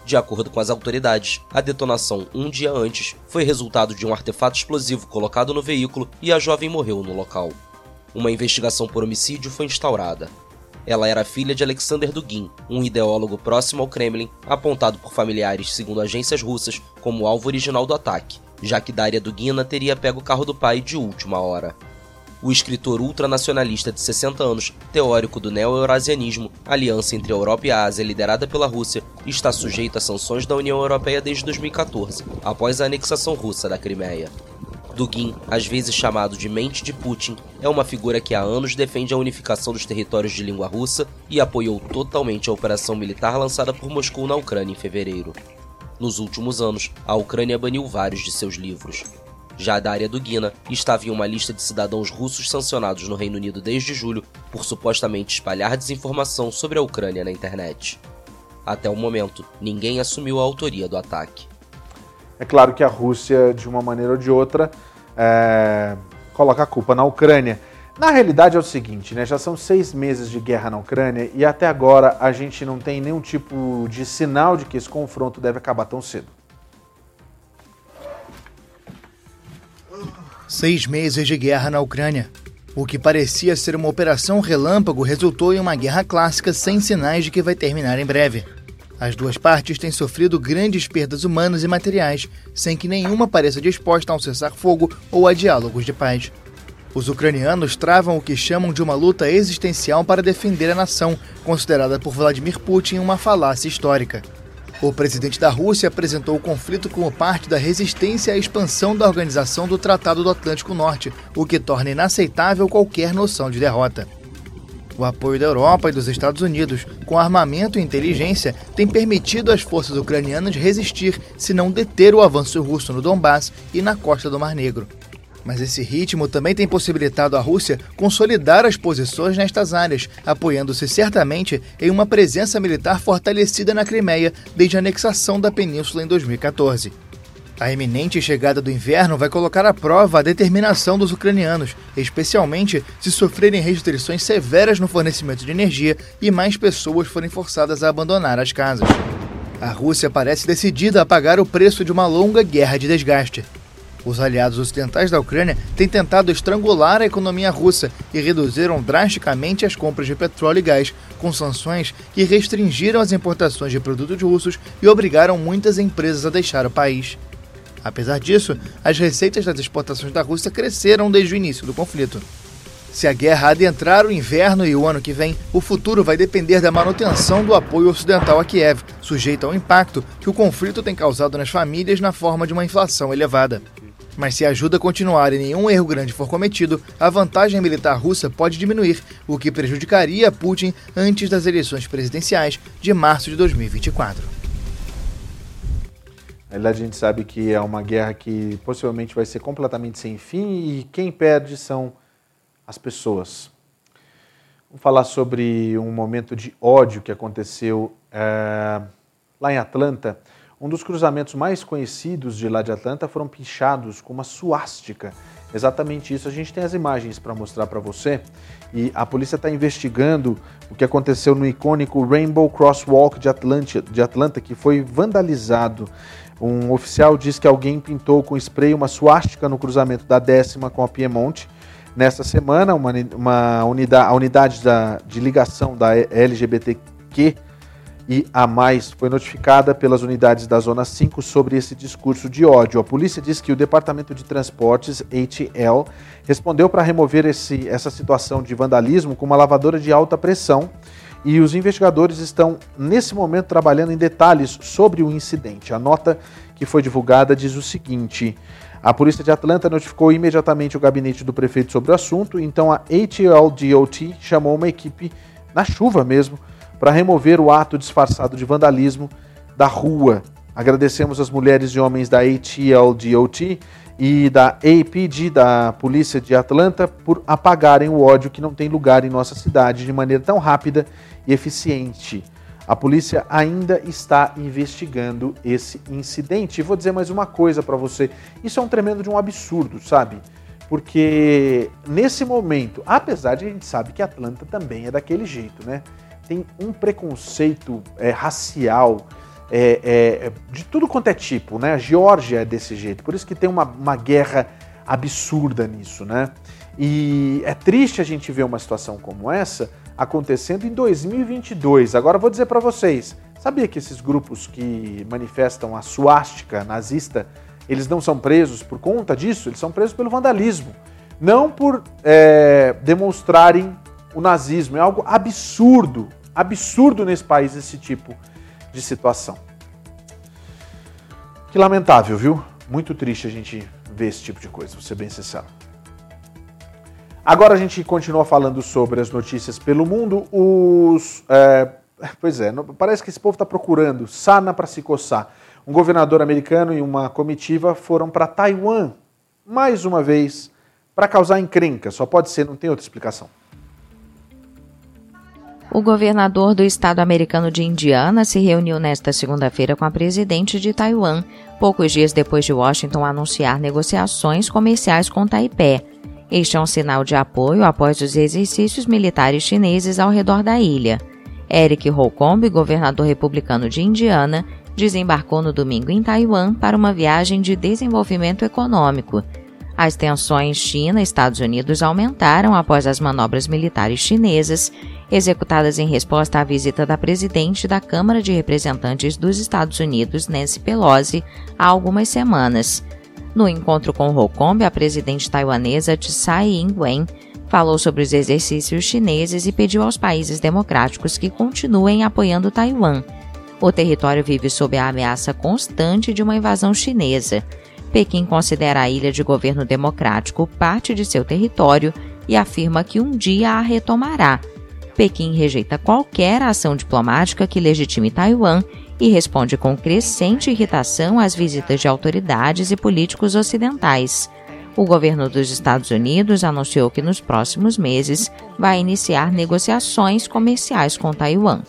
De acordo com as autoridades, a detonação um dia antes foi resultado de um artefato explosivo colocado no veículo e a jovem morreu no local uma investigação por homicídio foi instaurada. Ela era filha de Alexander Dugin, um ideólogo próximo ao Kremlin, apontado por familiares, segundo agências russas, como alvo original do ataque, já que Daria Dugina teria pego o carro do pai de última hora. O escritor ultranacionalista de 60 anos, teórico do neo-eurasianismo, aliança entre a Europa e a Ásia liderada pela Rússia, está sujeito a sanções da União Europeia desde 2014, após a anexação russa da Crimeia. Dugin, às vezes chamado de mente de Putin, é uma figura que há anos defende a unificação dos territórios de língua russa e apoiou totalmente a operação militar lançada por Moscou na Ucrânia em fevereiro. Nos últimos anos, a Ucrânia baniu vários de seus livros. Já Daria Dugina estava em uma lista de cidadãos russos sancionados no Reino Unido desde julho por supostamente espalhar desinformação sobre a Ucrânia na internet. Até o momento, ninguém assumiu a autoria do ataque. É claro que a Rússia, de uma maneira ou de outra, é... coloca a culpa na Ucrânia. Na realidade é o seguinte, né? Já são seis meses de guerra na Ucrânia e até agora a gente não tem nenhum tipo de sinal de que esse confronto deve acabar tão cedo. Seis meses de guerra na Ucrânia. O que parecia ser uma operação relâmpago resultou em uma guerra clássica sem sinais de que vai terminar em breve. As duas partes têm sofrido grandes perdas humanas e materiais, sem que nenhuma pareça disposta a um cessar-fogo ou a diálogos de paz. Os ucranianos travam o que chamam de uma luta existencial para defender a nação, considerada por Vladimir Putin uma falácia histórica. O presidente da Rússia apresentou o conflito como parte da resistência à expansão da organização do Tratado do Atlântico Norte, o que torna inaceitável qualquer noção de derrota. O apoio da Europa e dos Estados Unidos, com armamento e inteligência, tem permitido às forças ucranianas resistir, se não deter o avanço russo no Donbass e na costa do Mar Negro. Mas esse ritmo também tem possibilitado à Rússia consolidar as posições nestas áreas, apoiando-se certamente em uma presença militar fortalecida na Crimeia desde a anexação da península em 2014. A iminente chegada do inverno vai colocar à prova a determinação dos ucranianos, especialmente se sofrerem restrições severas no fornecimento de energia e mais pessoas forem forçadas a abandonar as casas. A Rússia parece decidida a pagar o preço de uma longa guerra de desgaste. Os aliados ocidentais da Ucrânia têm tentado estrangular a economia russa e reduziram drasticamente as compras de petróleo e gás, com sanções que restringiram as importações de produtos russos e obrigaram muitas empresas a deixar o país. Apesar disso, as receitas das exportações da Rússia cresceram desde o início do conflito. Se a guerra adentrar o inverno e o ano que vem, o futuro vai depender da manutenção do apoio ocidental a Kiev, sujeito ao impacto que o conflito tem causado nas famílias na forma de uma inflação elevada. Mas se a ajuda continuar e nenhum erro grande for cometido, a vantagem militar russa pode diminuir, o que prejudicaria Putin antes das eleições presidenciais de março de 2024. A gente sabe que é uma guerra que possivelmente vai ser completamente sem fim e quem perde são as pessoas. Vamos falar sobre um momento de ódio que aconteceu é, lá em Atlanta. Um dos cruzamentos mais conhecidos de lá de Atlanta foram pichados com uma suástica. Exatamente isso. A gente tem as imagens para mostrar para você. E a polícia está investigando o que aconteceu no icônico Rainbow Crosswalk de Atlanta, de Atlanta, que foi vandalizado. Um oficial diz que alguém pintou com spray uma suástica no cruzamento da décima com a Piemonte. Nesta semana, uma, uma unidade, a unidade da, de ligação da LGBTQ e a mais foi notificada pelas unidades da Zona 5 sobre esse discurso de ódio. A polícia diz que o Departamento de Transportes, HL, respondeu para remover esse, essa situação de vandalismo com uma lavadora de alta pressão e os investigadores estão, nesse momento, trabalhando em detalhes sobre o incidente. A nota que foi divulgada diz o seguinte. A polícia de Atlanta notificou imediatamente o gabinete do prefeito sobre o assunto, então a HLDOT chamou uma equipe na chuva mesmo para remover o ato disfarçado de vandalismo da rua. Agradecemos as mulheres e homens da ATLDOT e da APD, da Polícia de Atlanta, por apagarem o ódio que não tem lugar em nossa cidade de maneira tão rápida e eficiente. A polícia ainda está investigando esse incidente. E vou dizer mais uma coisa para você: isso é um tremendo de um absurdo, sabe? Porque nesse momento, apesar de a gente sabe que Atlanta também é daquele jeito, né? Tem um preconceito é, racial é, é, de tudo quanto é tipo, né? A Geórgia é desse jeito, por isso que tem uma, uma guerra absurda nisso, né? E é triste a gente ver uma situação como essa, acontecendo em 2022. Agora vou dizer para vocês, sabia que esses grupos que manifestam a suástica nazista, eles não são presos por conta disso? Eles são presos pelo vandalismo, não por é, demonstrarem o nazismo. É algo absurdo, absurdo nesse país esse tipo de situação. Que lamentável, viu? Muito triste a gente ver esse tipo de coisa, vou ser bem sincero. Agora a gente continua falando sobre as notícias pelo mundo. Os. É, pois é, parece que esse povo está procurando sana para se coçar. Um governador americano e uma comitiva foram para Taiwan, mais uma vez, para causar encrenca. Só pode ser, não tem outra explicação. O governador do estado americano de Indiana se reuniu nesta segunda-feira com a presidente de Taiwan, poucos dias depois de Washington anunciar negociações comerciais com Taipei. Este é um sinal de apoio após os exercícios militares chineses ao redor da ilha. Eric Holcomb, governador republicano de Indiana, desembarcou no domingo em Taiwan para uma viagem de desenvolvimento econômico. As tensões China-Estados Unidos aumentaram após as manobras militares chinesas executadas em resposta à visita da presidente da Câmara de Representantes dos Estados Unidos, Nancy Pelosi, há algumas semanas. No encontro com Hocombe, a presidente taiwanesa Tsai Ing-wen falou sobre os exercícios chineses e pediu aos países democráticos que continuem apoiando Taiwan. O território vive sob a ameaça constante de uma invasão chinesa. Pequim considera a ilha de governo democrático parte de seu território e afirma que um dia a retomará, Pequim rejeita qualquer ação diplomática que legitime Taiwan e responde com crescente irritação às visitas de autoridades e políticos ocidentais. O governo dos Estados Unidos anunciou que nos próximos meses vai iniciar negociações comerciais com Taiwan.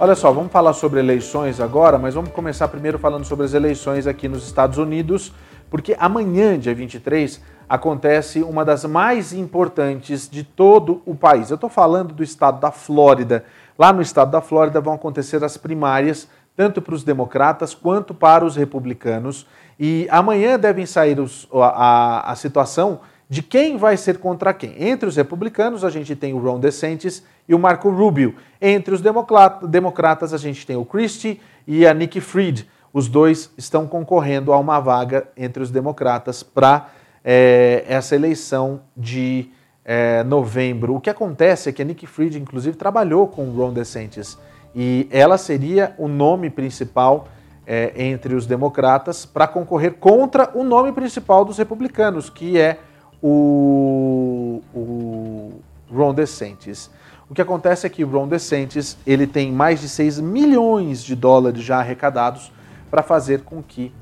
Olha só, vamos falar sobre eleições agora, mas vamos começar primeiro falando sobre as eleições aqui nos Estados Unidos, porque amanhã, dia 23, acontece uma das mais importantes de todo o país. Eu estou falando do estado da Flórida. Lá no estado da Flórida vão acontecer as primárias, tanto para os democratas quanto para os republicanos. E amanhã devem sair os, a, a, a situação de quem vai ser contra quem. Entre os republicanos, a gente tem o Ron DeSantis e o Marco Rubio. Entre os democratas, a gente tem o Christie e a Nikki Fried. Os dois estão concorrendo a uma vaga entre os democratas para é, essa eleição de é, novembro. O que acontece é que a Nikki Fried, inclusive, trabalhou com o Ron DeSantis e ela seria o nome principal é, entre os democratas para concorrer contra o nome principal dos republicanos, que é o, o Ron DeSantis. O que acontece é que o Ron DeSantis ele tem mais de 6 milhões de dólares já arrecadados para fazer com que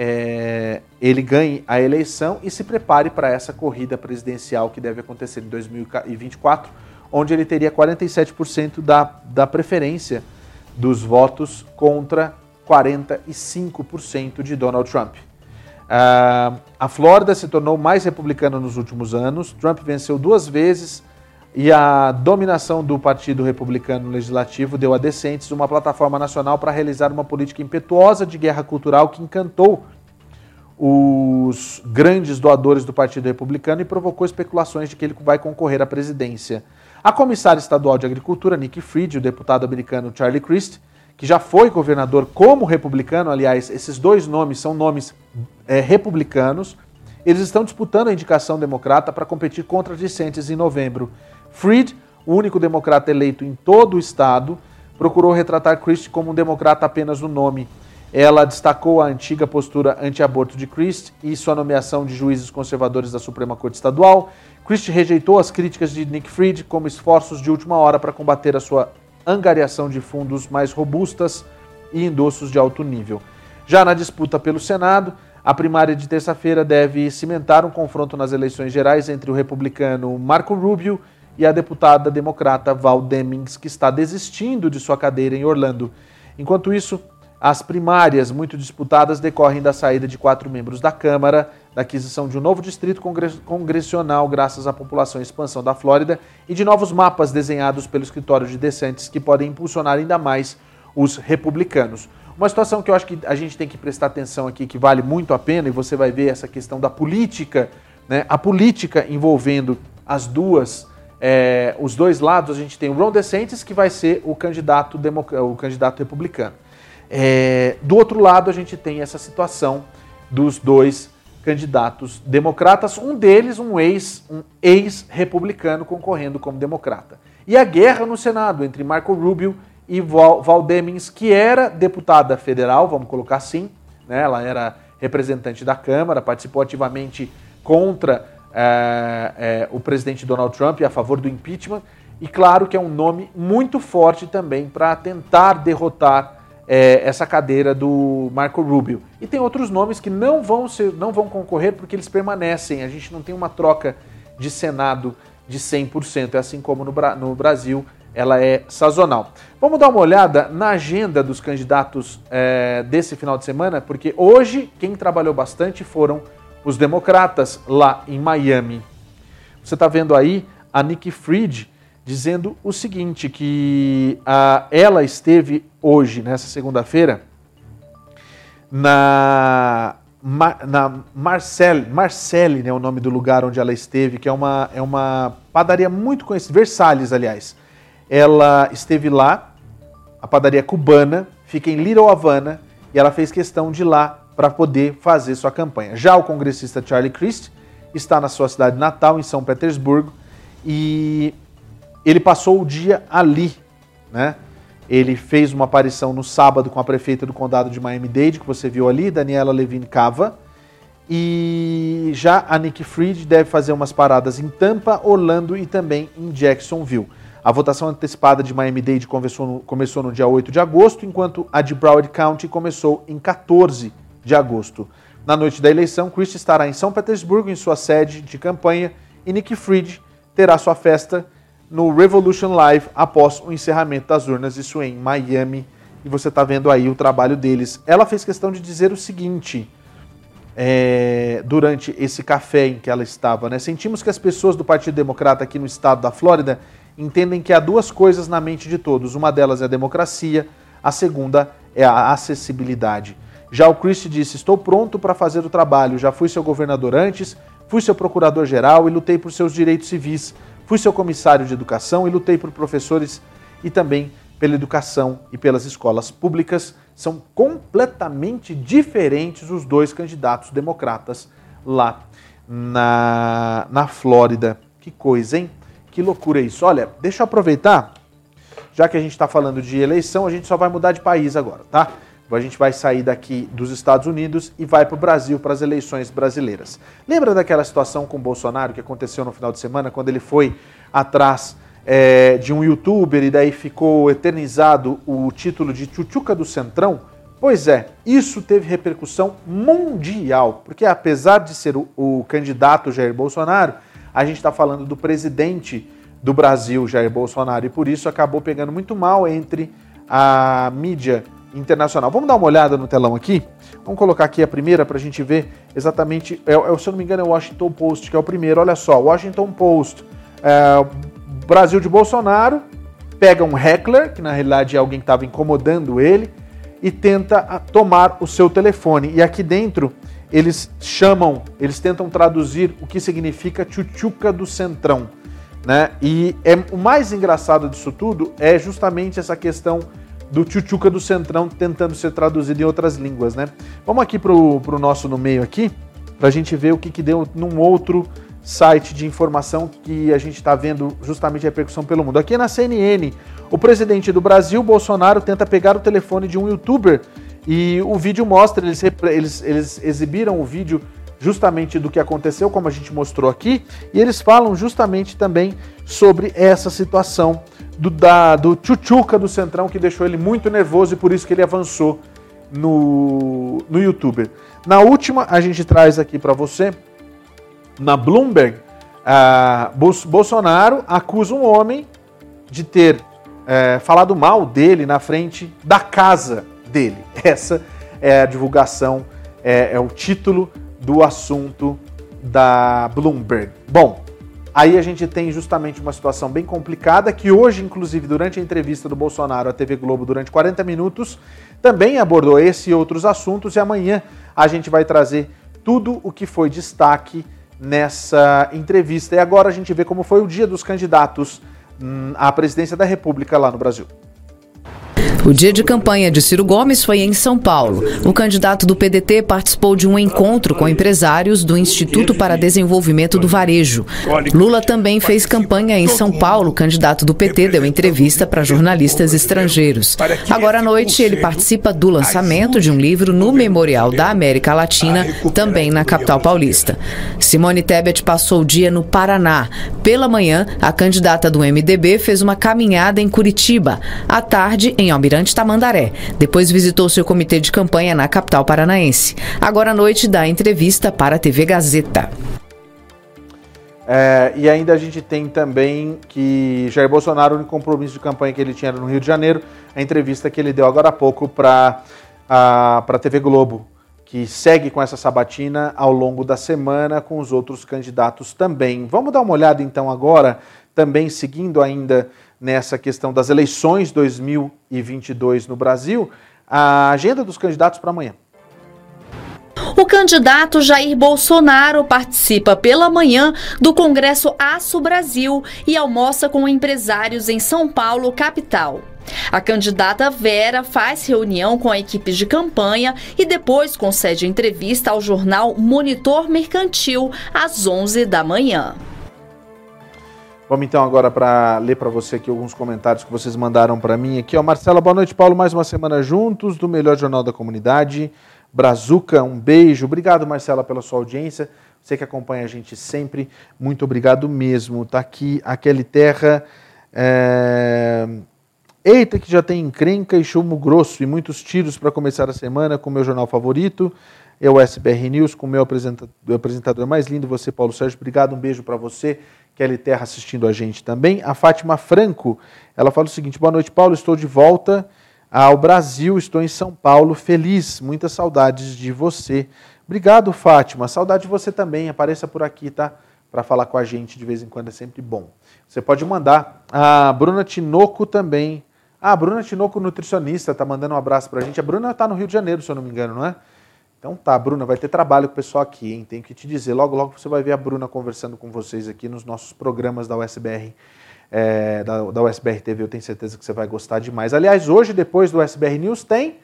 é, ele ganhe a eleição e se prepare para essa corrida presidencial que deve acontecer em 2024, onde ele teria 47% da, da preferência dos votos contra 45% de Donald Trump. Uh, a Flórida se tornou mais republicana nos últimos anos. Trump venceu duas vezes e a dominação do Partido Republicano Legislativo deu a Decentes uma plataforma nacional para realizar uma política impetuosa de guerra cultural que encantou os grandes doadores do Partido Republicano e provocou especulações de que ele vai concorrer à presidência. A comissária estadual de Agricultura, Nikki Fried, o deputado americano Charlie Crist, que já foi governador como republicano, aliás, esses dois nomes são nomes é, republicanos, eles estão disputando a indicação democrata para competir contra discentes em novembro. Fried, o único democrata eleito em todo o estado, procurou retratar Christie como um democrata apenas no nome. Ela destacou a antiga postura anti-aborto de Christie e sua nomeação de juízes conservadores da Suprema Corte Estadual. Christie rejeitou as críticas de Nick Fried como esforços de última hora para combater a sua angariação de fundos mais robustas e endossos de alto nível. Já na disputa pelo Senado, a primária de terça-feira deve cimentar um confronto nas eleições gerais entre o republicano Marco Rubio e a deputada democrata Val Demings, que está desistindo de sua cadeira em Orlando. Enquanto isso, as primárias muito disputadas decorrem da saída de quatro membros da Câmara, da aquisição de um novo distrito congressional graças à população e expansão da Flórida e de novos mapas desenhados pelo escritório de decentes que podem impulsionar ainda mais os republicanos. Uma situação que eu acho que a gente tem que prestar atenção aqui, que vale muito a pena, e você vai ver essa questão da política, né, a política envolvendo as duas, é, os dois lados, a gente tem o Ron DeSantis, que vai ser o candidato, o candidato republicano. É, do outro lado, a gente tem essa situação dos dois candidatos democratas, um deles um ex um ex-republicano concorrendo como democrata. E a guerra no Senado entre Marco Rubio e Val, Val Demings, que era deputada federal, vamos colocar assim, né? ela era representante da Câmara, participou ativamente contra é, é, o presidente Donald Trump e a favor do impeachment, e claro que é um nome muito forte também para tentar derrotar é, essa cadeira do Marco Rubio. E tem outros nomes que não vão, ser, não vão concorrer porque eles permanecem. A gente não tem uma troca de Senado de 100%, é assim como no, no Brasil ela é sazonal. Vamos dar uma olhada na agenda dos candidatos é, desse final de semana, porque hoje quem trabalhou bastante foram os democratas lá em Miami. Você está vendo aí a Nikki Fried dizendo o seguinte, que a, ela esteve hoje, nessa segunda-feira, na, na Marcel, Marcelle, né, o nome do lugar onde ela esteve, que é uma, é uma padaria muito conhecida, Versalhes, aliás. Ela esteve lá, a padaria cubana, fica em Little Havana, e ela fez questão de lá para poder fazer sua campanha. Já o congressista Charlie Crist está na sua cidade natal, em São Petersburgo, e ele passou o dia ali, né? Ele fez uma aparição no sábado com a prefeita do condado de Miami-Dade, que você viu ali, Daniela Levine Cava. E já a Nick Fried deve fazer umas paradas em Tampa, Orlando e também em Jacksonville. A votação antecipada de Miami-Dade começou no, começou no dia 8 de agosto, enquanto a de Broward County começou em 14 de agosto. Na noite da eleição, Chris estará em São Petersburgo, em sua sede de campanha, e Nick Fried terá sua festa no Revolution Live após o encerramento das urnas, isso em Miami. E você está vendo aí o trabalho deles. Ela fez questão de dizer o seguinte é, durante esse café em que ela estava. Né? Sentimos que as pessoas do Partido Democrata aqui no estado da Flórida entendem que há duas coisas na mente de todos. Uma delas é a democracia, a segunda é a acessibilidade. Já o Christie disse: Estou pronto para fazer o trabalho. Já fui seu governador antes, fui seu procurador-geral e lutei por seus direitos civis. Fui seu comissário de educação e lutei por professores e também pela educação e pelas escolas públicas. São completamente diferentes os dois candidatos democratas lá na, na Flórida. Que coisa, hein? Que loucura isso. Olha, deixa eu aproveitar, já que a gente está falando de eleição, a gente só vai mudar de país agora, tá? A gente vai sair daqui dos Estados Unidos e vai para o Brasil, para as eleições brasileiras. Lembra daquela situação com o Bolsonaro que aconteceu no final de semana, quando ele foi atrás é, de um youtuber e daí ficou eternizado o título de Chuchuca do Centrão? Pois é, isso teve repercussão mundial, porque apesar de ser o, o candidato Jair Bolsonaro, a gente está falando do presidente do Brasil, Jair Bolsonaro, e por isso acabou pegando muito mal entre a mídia internacional. Vamos dar uma olhada no telão aqui? Vamos colocar aqui a primeira para a gente ver exatamente. É, é, se eu não me engano, é o Washington Post, que é o primeiro. Olha só, Washington Post. É, Brasil de Bolsonaro pega um heckler, que na realidade é alguém que estava incomodando ele, e tenta ah, tomar o seu telefone. E aqui dentro eles chamam, eles tentam traduzir o que significa tchutchuca do centrão. Né? E é, o mais engraçado disso tudo é justamente essa questão do Tchutchuca do Centrão tentando ser traduzido em outras línguas, né? Vamos aqui pro, pro nosso no meio aqui, para a gente ver o que, que deu num outro site de informação que a gente está vendo justamente a repercussão pelo mundo. Aqui na CNN, o presidente do Brasil, Bolsonaro, tenta pegar o telefone de um youtuber e o vídeo mostra, eles, eles, eles exibiram o vídeo justamente do que aconteceu, como a gente mostrou aqui, e eles falam justamente também sobre essa situação do, da, do do Centrão que deixou ele muito nervoso e por isso que ele avançou no, no YouTuber. Na última, a gente traz aqui para você, na Bloomberg, Bolsonaro acusa um homem de ter é, falado mal dele na frente da casa dele. Essa é a divulgação, é, é o título do assunto da Bloomberg. Bom, Aí a gente tem justamente uma situação bem complicada que hoje, inclusive, durante a entrevista do Bolsonaro à TV Globo durante 40 minutos, também abordou esse e outros assuntos e amanhã a gente vai trazer tudo o que foi destaque nessa entrevista. E agora a gente vê como foi o dia dos candidatos hum, à presidência da República lá no Brasil. O dia de campanha de Ciro Gomes foi em São Paulo. O candidato do PDT participou de um encontro com empresários do Instituto para Desenvolvimento do Varejo. Lula também fez campanha em São Paulo. O candidato do PT deu entrevista para jornalistas estrangeiros. Agora à noite, ele participa do lançamento de um livro no Memorial da América Latina, também na capital paulista. Simone Tebet passou o dia no Paraná. Pela manhã, a candidata do MDB fez uma caminhada em Curitiba. À tarde, em Almirante Tamandaré. Depois visitou seu comitê de campanha na capital paranaense. Agora à noite dá entrevista para a TV Gazeta. É, e ainda a gente tem também que Jair Bolsonaro, no compromisso de campanha que ele tinha no Rio de Janeiro, a entrevista que ele deu agora há pouco para a TV Globo, que segue com essa sabatina ao longo da semana com os outros candidatos também. Vamos dar uma olhada então agora, também seguindo ainda nessa questão das eleições 2022 no Brasil, a agenda dos candidatos para amanhã. O candidato Jair Bolsonaro participa pela manhã do Congresso Aço Brasil e almoça com empresários em São Paulo, capital. A candidata Vera faz reunião com a equipe de campanha e depois concede entrevista ao jornal Monitor Mercantil às 11 da manhã. Vamos então agora para ler para você aqui alguns comentários que vocês mandaram para mim aqui. Ó, Marcela, boa noite, Paulo. Mais uma semana juntos do melhor jornal da comunidade. Brazuca, um beijo. Obrigado, Marcela, pela sua audiência. Você que acompanha a gente sempre, muito obrigado mesmo. Tá aqui a Kelly Terra. É... Eita, que já tem encrenca e chumbo grosso e muitos tiros para começar a semana com o meu jornal favorito. É SBR News com o meu apresentador mais lindo, você, Paulo Sérgio. Obrigado, um beijo para você Kelly Terra assistindo a gente também. A Fátima Franco, ela fala o seguinte: boa noite, Paulo. Estou de volta ao Brasil, estou em São Paulo, feliz, muitas saudades de você. Obrigado, Fátima. Saudade de você também. Apareça por aqui, tá? Para falar com a gente de vez em quando é sempre bom. Você pode mandar. A Bruna Tinoco também. Ah, a Bruna Tinoco, nutricionista, tá mandando um abraço para a gente. A Bruna está no Rio de Janeiro, se eu não me engano, não é? Então tá, Bruna, vai ter trabalho com o pessoal aqui, hein? Tenho que te dizer. Logo, logo você vai ver a Bruna conversando com vocês aqui nos nossos programas da USBR, é, da, da USBR TV. Eu tenho certeza que você vai gostar demais. Aliás, hoje, depois do USBR News, tem.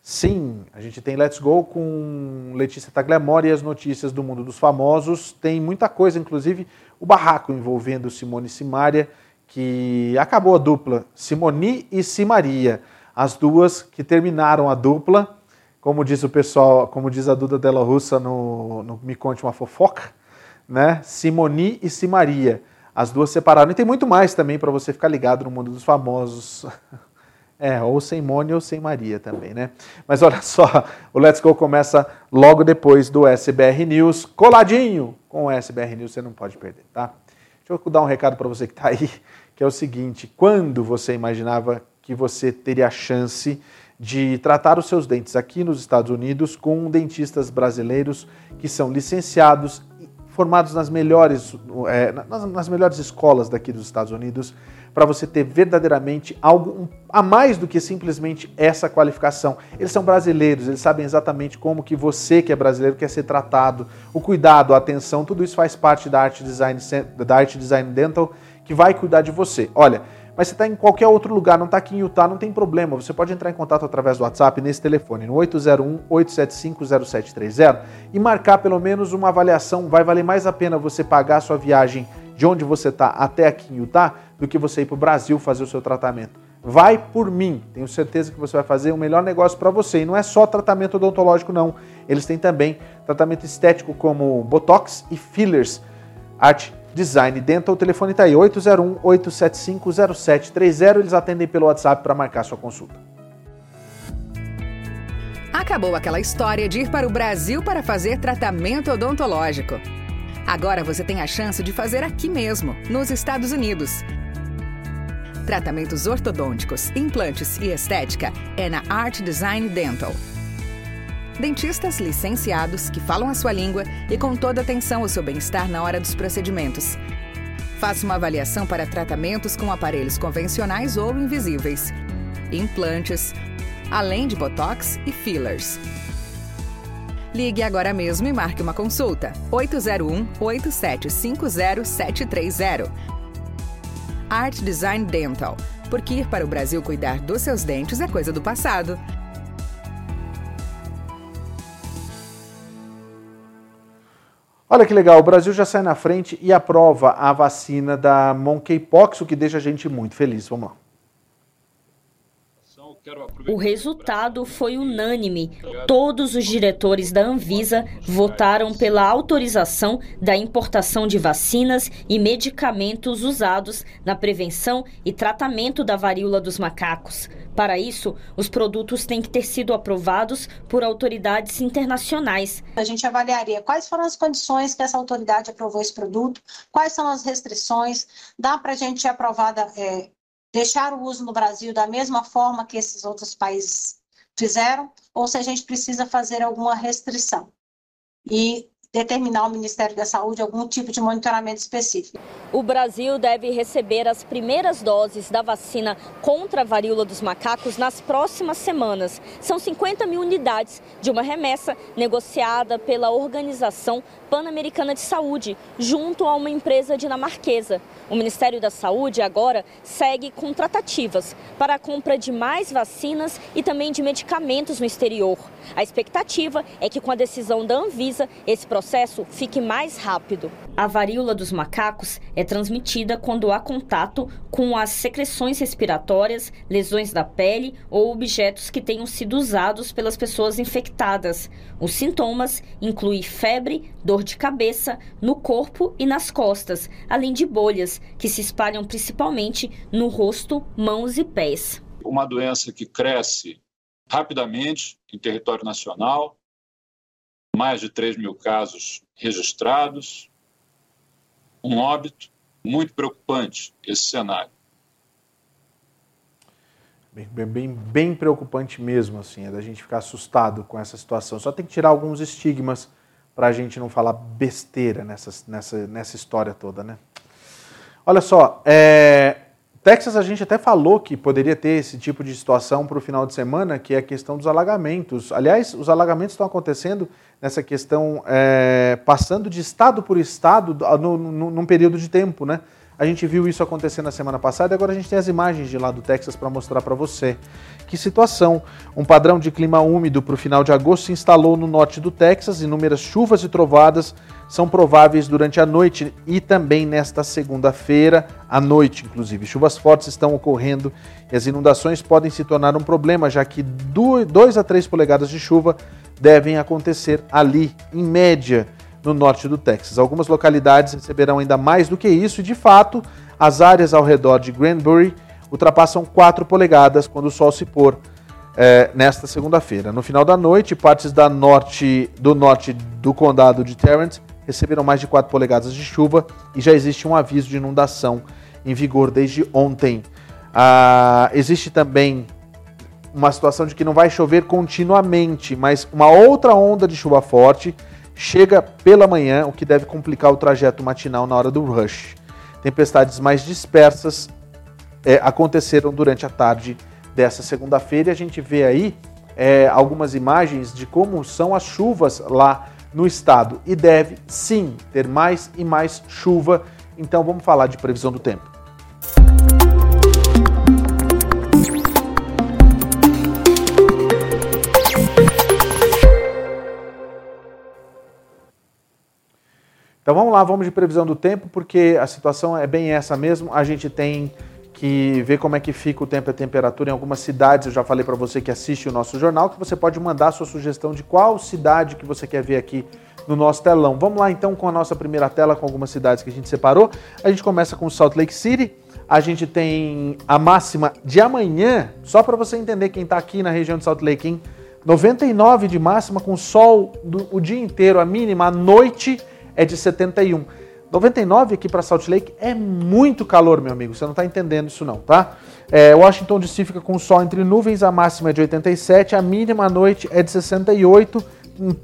Sim, a gente tem Let's Go com Letícia Tagliamore e as notícias do mundo dos famosos. Tem muita coisa, inclusive o barraco envolvendo Simone e Simária, que acabou a dupla Simoni e Simaria. As duas que terminaram a dupla como diz o pessoal, como diz a Duda Della Russa no, no Me Conte uma Fofoca, né? Simoni e Simaria. As duas separaram. E tem muito mais também para você ficar ligado no mundo dos famosos. É, ou sem Mone ou sem Maria também, né? Mas olha só, o Let's Go começa logo depois do SBR News, coladinho com o SBR News, você não pode perder, tá? Deixa eu dar um recado para você que está aí, que é o seguinte: quando você imaginava que você teria a chance de tratar os seus dentes aqui nos Estados Unidos com dentistas brasileiros que são licenciados, formados nas melhores, é, nas, nas, melhores escolas daqui dos Estados Unidos, para você ter verdadeiramente algo a mais do que simplesmente essa qualificação. Eles são brasileiros, eles sabem exatamente como que você que é brasileiro quer ser tratado, o cuidado, a atenção, tudo isso faz parte da Art Design, da Art Design Dental que vai cuidar de você. Olha, mas você está em qualquer outro lugar, não está aqui em Utah, não tem problema. Você pode entrar em contato através do WhatsApp nesse telefone, no 801-875-0730 e marcar pelo menos uma avaliação. Vai valer mais a pena você pagar a sua viagem de onde você está até aqui em Utah do que você ir para o Brasil fazer o seu tratamento. Vai por mim, tenho certeza que você vai fazer o melhor negócio para você. E não é só tratamento odontológico, não. Eles têm também tratamento estético como Botox e fillers. Arte Design Dental. O telefone está aí, 801-875-0730. Eles atendem pelo WhatsApp para marcar sua consulta. Acabou aquela história de ir para o Brasil para fazer tratamento odontológico. Agora você tem a chance de fazer aqui mesmo, nos Estados Unidos. Tratamentos ortodônticos, implantes e estética é na Art Design Dental. Dentistas licenciados que falam a sua língua e com toda atenção ao seu bem-estar na hora dos procedimentos. Faça uma avaliação para tratamentos com aparelhos convencionais ou invisíveis, implantes, além de botox e fillers. Ligue agora mesmo e marque uma consulta. 801 8750 730. Art Design Dental. Porque ir para o Brasil cuidar dos seus dentes é coisa do passado. Olha que legal, o Brasil já sai na frente e aprova a vacina da monkeypox, o que deixa a gente muito feliz. Vamos lá. O resultado foi unânime. Todos os diretores da Anvisa votaram pela autorização da importação de vacinas e medicamentos usados na prevenção e tratamento da varíola dos macacos. Para isso, os produtos têm que ter sido aprovados por autoridades internacionais. A gente avaliaria quais foram as condições que essa autoridade aprovou esse produto, quais são as restrições, dá para a gente aprovar é, deixar o uso no Brasil da mesma forma que esses outros países fizeram, ou se a gente precisa fazer alguma restrição. E determinar ao Ministério da Saúde algum tipo de monitoramento específico. O Brasil deve receber as primeiras doses da vacina contra a varíola dos macacos nas próximas semanas. São 50 mil unidades de uma remessa negociada pela Organização Pan-Americana de Saúde, junto a uma empresa dinamarquesa. O Ministério da Saúde agora segue com tratativas para a compra de mais vacinas e também de medicamentos no exterior. A expectativa é que com a decisão da Anvisa, esse processo fique mais rápido. A varíola dos macacos é transmitida quando há contato com as secreções respiratórias, lesões da pele ou objetos que tenham sido usados pelas pessoas infectadas. Os sintomas incluem febre, dor de cabeça, no corpo e nas costas, além de bolhas que se espalham principalmente no rosto, mãos e pés. Uma doença que cresce rapidamente em território nacional, mais de 3 mil casos registrados, um óbito, muito preocupante esse cenário. Bem, bem, bem preocupante mesmo, assim, é da gente ficar assustado com essa situação. Só tem que tirar alguns estigmas para a gente não falar besteira nessa, nessa, nessa história toda, né? Olha só, é, Texas a gente até falou que poderia ter esse tipo de situação para o final de semana, que é a questão dos alagamentos. Aliás, os alagamentos estão acontecendo nessa questão, é, passando de estado por estado no, no, num período de tempo, né? A gente viu isso acontecer na semana passada e agora a gente tem as imagens de lá do Texas para mostrar para você. Que situação! Um padrão de clima úmido para o final de agosto se instalou no norte do Texas. Inúmeras chuvas e trovadas são prováveis durante a noite e também nesta segunda-feira à noite, inclusive. Chuvas fortes estão ocorrendo e as inundações podem se tornar um problema, já que 2 a 3 polegadas de chuva devem acontecer ali, em média no norte do Texas. Algumas localidades receberão ainda mais do que isso e, de fato, as áreas ao redor de Granbury ultrapassam 4 polegadas quando o sol se pôr é, nesta segunda-feira. No final da noite, partes da norte, do norte do condado de Tarrant receberam mais de 4 polegadas de chuva e já existe um aviso de inundação em vigor desde ontem. Ah, existe também uma situação de que não vai chover continuamente, mas uma outra onda de chuva forte chega pela manhã, o que deve complicar o trajeto matinal na hora do rush. Tempestades mais dispersas é, aconteceram durante a tarde dessa segunda-feira e a gente vê aí é, algumas imagens de como são as chuvas lá no estado. E deve sim ter mais e mais chuva. Então vamos falar de previsão do tempo. Então vamos lá, vamos de previsão do tempo, porque a situação é bem essa mesmo. A gente tem que ver como é que fica o tempo e a temperatura em algumas cidades. Eu já falei para você que assiste o nosso jornal, que você pode mandar sua sugestão de qual cidade que você quer ver aqui no nosso telão. Vamos lá então com a nossa primeira tela com algumas cidades que a gente separou. A gente começa com Salt Lake City. A gente tem a máxima de amanhã, só para você entender quem está aqui na região de Salt Lake, hein? 99 de máxima com sol do, o dia inteiro, a mínima à noite é de 71. 99 aqui para Salt Lake é muito calor, meu amigo. Você não está entendendo isso não, tá? É, Washington DC fica com sol entre nuvens, a máxima é de 87, a mínima à noite é de 68,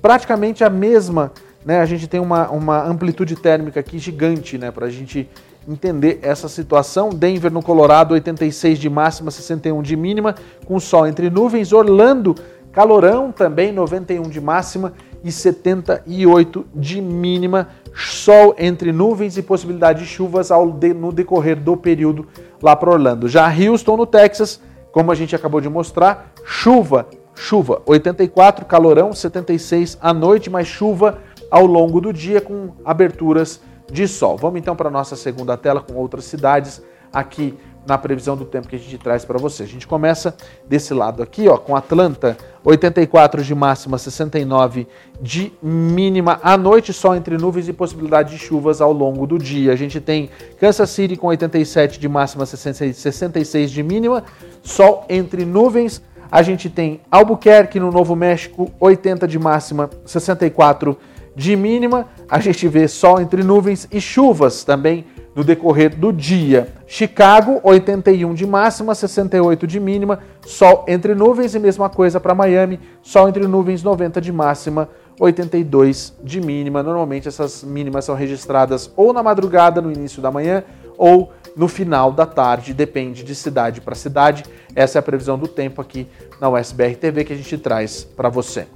praticamente a mesma, né? A gente tem uma, uma amplitude térmica aqui gigante, né? Para a gente entender essa situação. Denver no Colorado, 86 de máxima, 61 de mínima, com sol entre nuvens. Orlando, calorão também, 91 de máxima e 78 de mínima. Sol entre nuvens e possibilidade de chuvas ao de, no decorrer do período lá para Orlando. Já Houston, no Texas, como a gente acabou de mostrar, chuva, chuva, 84, calorão, 76 à noite, mas chuva ao longo do dia com aberturas de sol. Vamos então para a nossa segunda tela com outras cidades aqui na previsão do tempo que a gente traz para você. A gente começa desse lado aqui, ó, com Atlanta, 84 de máxima, 69 de mínima. À noite, só entre nuvens e possibilidade de chuvas ao longo do dia. A gente tem Kansas City com 87 de máxima, 66 de mínima, sol entre nuvens. A gente tem Albuquerque, no Novo México, 80 de máxima, 64 de mínima. A gente vê sol entre nuvens e chuvas também no decorrer do dia. Chicago, 81 de máxima, 68 de mínima, sol entre nuvens e mesma coisa para Miami, sol entre nuvens, 90 de máxima, 82 de mínima. Normalmente essas mínimas são registradas ou na madrugada, no início da manhã, ou no final da tarde, depende de cidade para cidade. Essa é a previsão do tempo aqui na USBR TV que a gente traz para você.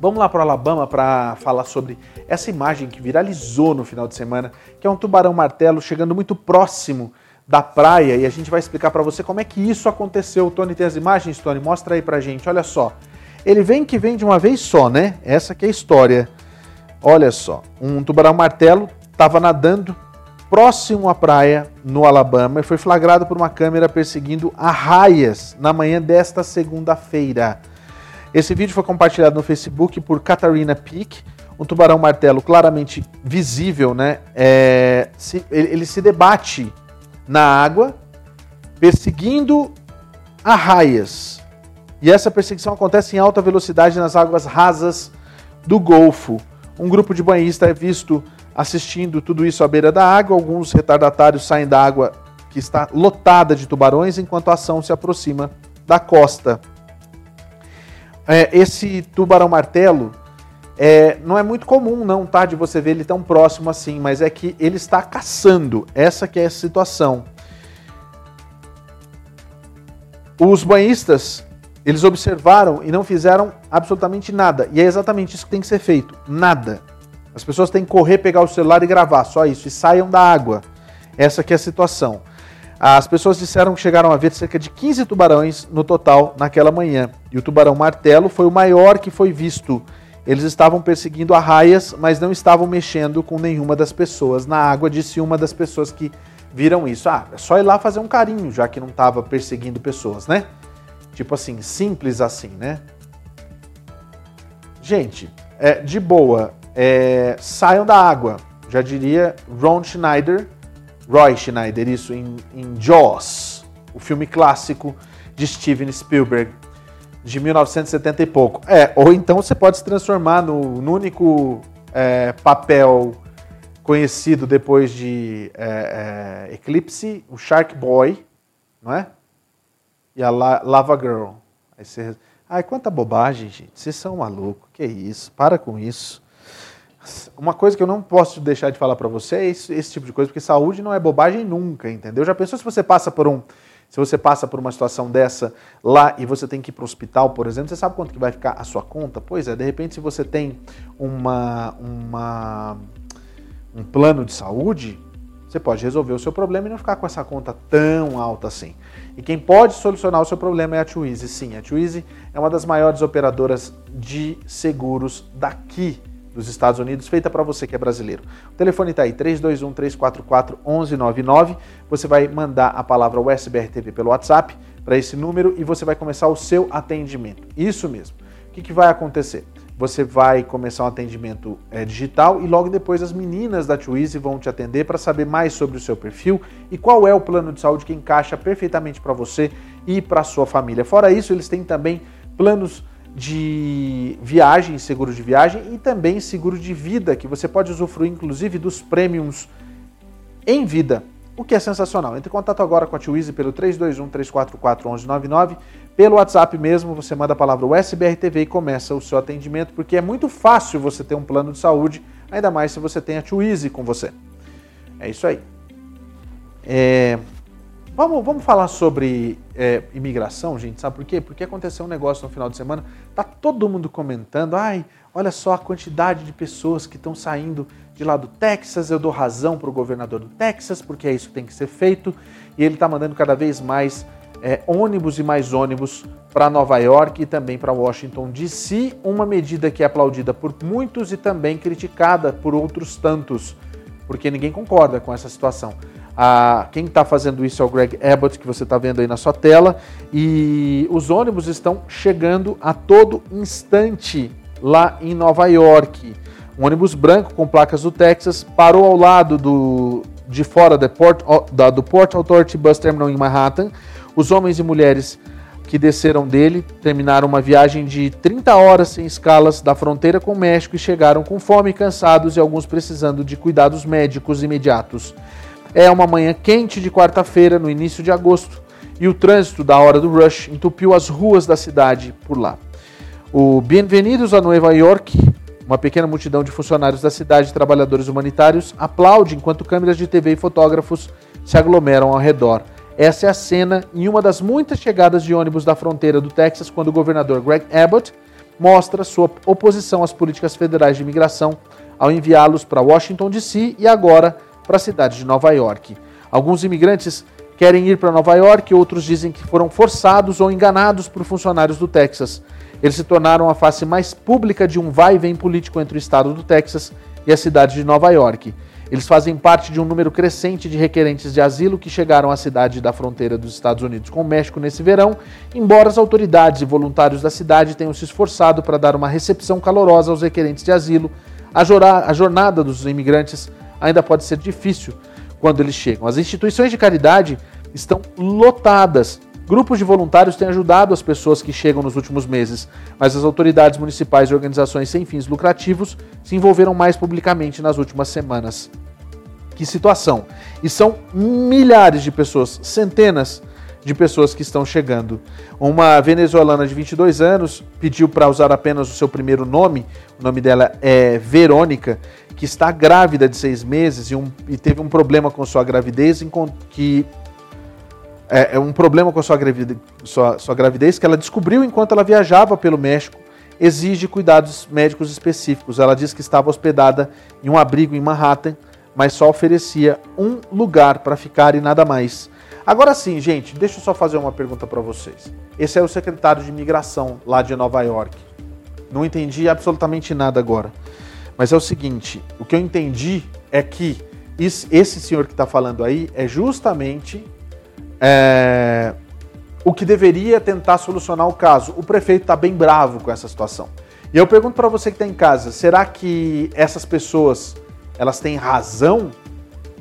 Vamos lá para o Alabama para falar sobre essa imagem que viralizou no final de semana, que é um tubarão martelo chegando muito próximo da praia e a gente vai explicar para você como é que isso aconteceu. O Tony tem as imagens, Tony, mostra aí pra gente. Olha só. Ele vem que vem de uma vez só, né? Essa que é a história. Olha só, um tubarão martelo estava nadando próximo à praia no Alabama e foi flagrado por uma câmera perseguindo arraias na manhã desta segunda-feira. Esse vídeo foi compartilhado no Facebook por Katarina Peak, um tubarão martelo claramente visível, né? É, se, ele, ele se debate na água, perseguindo arraias. E essa perseguição acontece em alta velocidade nas águas rasas do Golfo. Um grupo de banhistas é visto assistindo tudo isso à beira da água. Alguns retardatários saem da água que está lotada de tubarões, enquanto a ação se aproxima da costa. É, esse tubarão martelo é, não é muito comum, não, tá? De você ver ele tão próximo assim, mas é que ele está caçando. Essa que é a situação. Os banhistas, eles observaram e não fizeram absolutamente nada. E é exatamente isso que tem que ser feito. Nada. As pessoas têm que correr, pegar o celular e gravar, só isso. E saiam da água. Essa que é a situação. As pessoas disseram que chegaram a ver cerca de 15 tubarões no total naquela manhã. E o tubarão martelo foi o maior que foi visto eles estavam perseguindo arraias, mas não estavam mexendo com nenhuma das pessoas na água, disse uma das pessoas que viram isso. Ah, é só ir lá fazer um carinho, já que não estava perseguindo pessoas, né? Tipo assim, simples assim, né? Gente, é, de boa, é, saiam da água. Já diria Ron Schneider, Roy Schneider, isso em, em Jaws, o filme clássico de Steven Spielberg de 1970 e pouco. É, ou então você pode se transformar no, no único é, papel conhecido depois de é, é, Eclipse, o Shark Boy, não é? E a La Lava Girl. Aí você... Ai, quanta bobagem, gente. Vocês são malucos. Que isso? Para com isso. Uma coisa que eu não posso deixar de falar para você é esse, esse tipo de coisa, porque saúde não é bobagem nunca, entendeu? Já pensou se você passa por um se você passa por uma situação dessa lá e você tem que ir para o hospital, por exemplo, você sabe quanto que vai ficar a sua conta? Pois é, de repente se você tem uma, uma, um plano de saúde, você pode resolver o seu problema e não ficar com essa conta tão alta assim. E quem pode solucionar o seu problema é a Twizy. Sim, a Twizy é uma das maiores operadoras de seguros daqui dos Estados Unidos, feita para você que é brasileiro. O telefone está aí, 321-344-1199. Você vai mandar a palavra USBR TV pelo WhatsApp para esse número e você vai começar o seu atendimento. Isso mesmo. O que, que vai acontecer? Você vai começar um atendimento é, digital e logo depois as meninas da Twizy vão te atender para saber mais sobre o seu perfil e qual é o plano de saúde que encaixa perfeitamente para você e para sua família. Fora isso, eles têm também planos de viagem, seguro de viagem e também seguro de vida, que você pode usufruir inclusive dos prêmios em vida, o que é sensacional. Entre em contato agora com a Twizy pelo 321-344-1199, pelo WhatsApp mesmo, você manda a palavra USBRTV e começa o seu atendimento, porque é muito fácil você ter um plano de saúde, ainda mais se você tem a Twizy com você. É isso aí. É... Vamos, vamos falar sobre é, imigração, gente, sabe por quê? Porque aconteceu um negócio no final de semana, tá todo mundo comentando, ai, olha só a quantidade de pessoas que estão saindo de lá do Texas, eu dou razão para o governador do Texas, porque é isso que tem que ser feito, e ele está mandando cada vez mais é, ônibus e mais ônibus para Nova York e também para Washington DC, uma medida que é aplaudida por muitos e também criticada por outros tantos, porque ninguém concorda com essa situação. Ah, quem está fazendo isso é o Greg Abbott, que você está vendo aí na sua tela, e os ônibus estão chegando a todo instante lá em Nova York. Um ônibus branco com placas do Texas parou ao lado do, de fora da Port, da, do Port Authority Bus Terminal em Manhattan. Os homens e mulheres que desceram dele terminaram uma viagem de 30 horas sem escalas da fronteira com o México e chegaram com fome, cansados e alguns precisando de cuidados médicos imediatos. É uma manhã quente de quarta-feira, no início de agosto, e o trânsito da hora do rush entupiu as ruas da cidade por lá. O Bem-vindos a Nova York, uma pequena multidão de funcionários da cidade e trabalhadores humanitários aplaude enquanto câmeras de TV e fotógrafos se aglomeram ao redor. Essa é a cena em uma das muitas chegadas de ônibus da fronteira do Texas quando o governador Greg Abbott mostra sua oposição às políticas federais de imigração ao enviá-los para Washington DC e agora para a cidade de Nova York. Alguns imigrantes querem ir para Nova York, outros dizem que foram forçados ou enganados por funcionários do Texas. Eles se tornaram a face mais pública de um vai e vem político entre o estado do Texas e a cidade de Nova York. Eles fazem parte de um número crescente de requerentes de asilo que chegaram à cidade da fronteira dos Estados Unidos com o México nesse verão, embora as autoridades e voluntários da cidade tenham se esforçado para dar uma recepção calorosa aos requerentes de asilo. A jornada dos imigrantes ainda pode ser difícil quando eles chegam. As instituições de caridade estão lotadas Grupos de voluntários têm ajudado as pessoas que chegam nos últimos meses, mas as autoridades municipais e organizações sem fins lucrativos se envolveram mais publicamente nas últimas semanas. Que situação! E são milhares de pessoas, centenas de pessoas que estão chegando. Uma venezuelana de 22 anos pediu para usar apenas o seu primeiro nome, o nome dela é Verônica, que está grávida de seis meses e, um, e teve um problema com sua gravidez, que é, é um problema com sua sua, sua gravidez que ela descobriu enquanto ela viajava pelo México exige cuidados médicos específicos. Ela diz que estava hospedada em um abrigo em Manhattan, mas só oferecia um lugar para ficar e nada mais. Agora sim, gente, deixa eu só fazer uma pergunta para vocês. Esse é o secretário de imigração lá de Nova York. Não entendi absolutamente nada agora. Mas é o seguinte: o que eu entendi é que esse senhor que está falando aí é justamente é, o que deveria tentar solucionar o caso. O prefeito está bem bravo com essa situação. E eu pergunto para você que está em casa, será que essas pessoas elas têm razão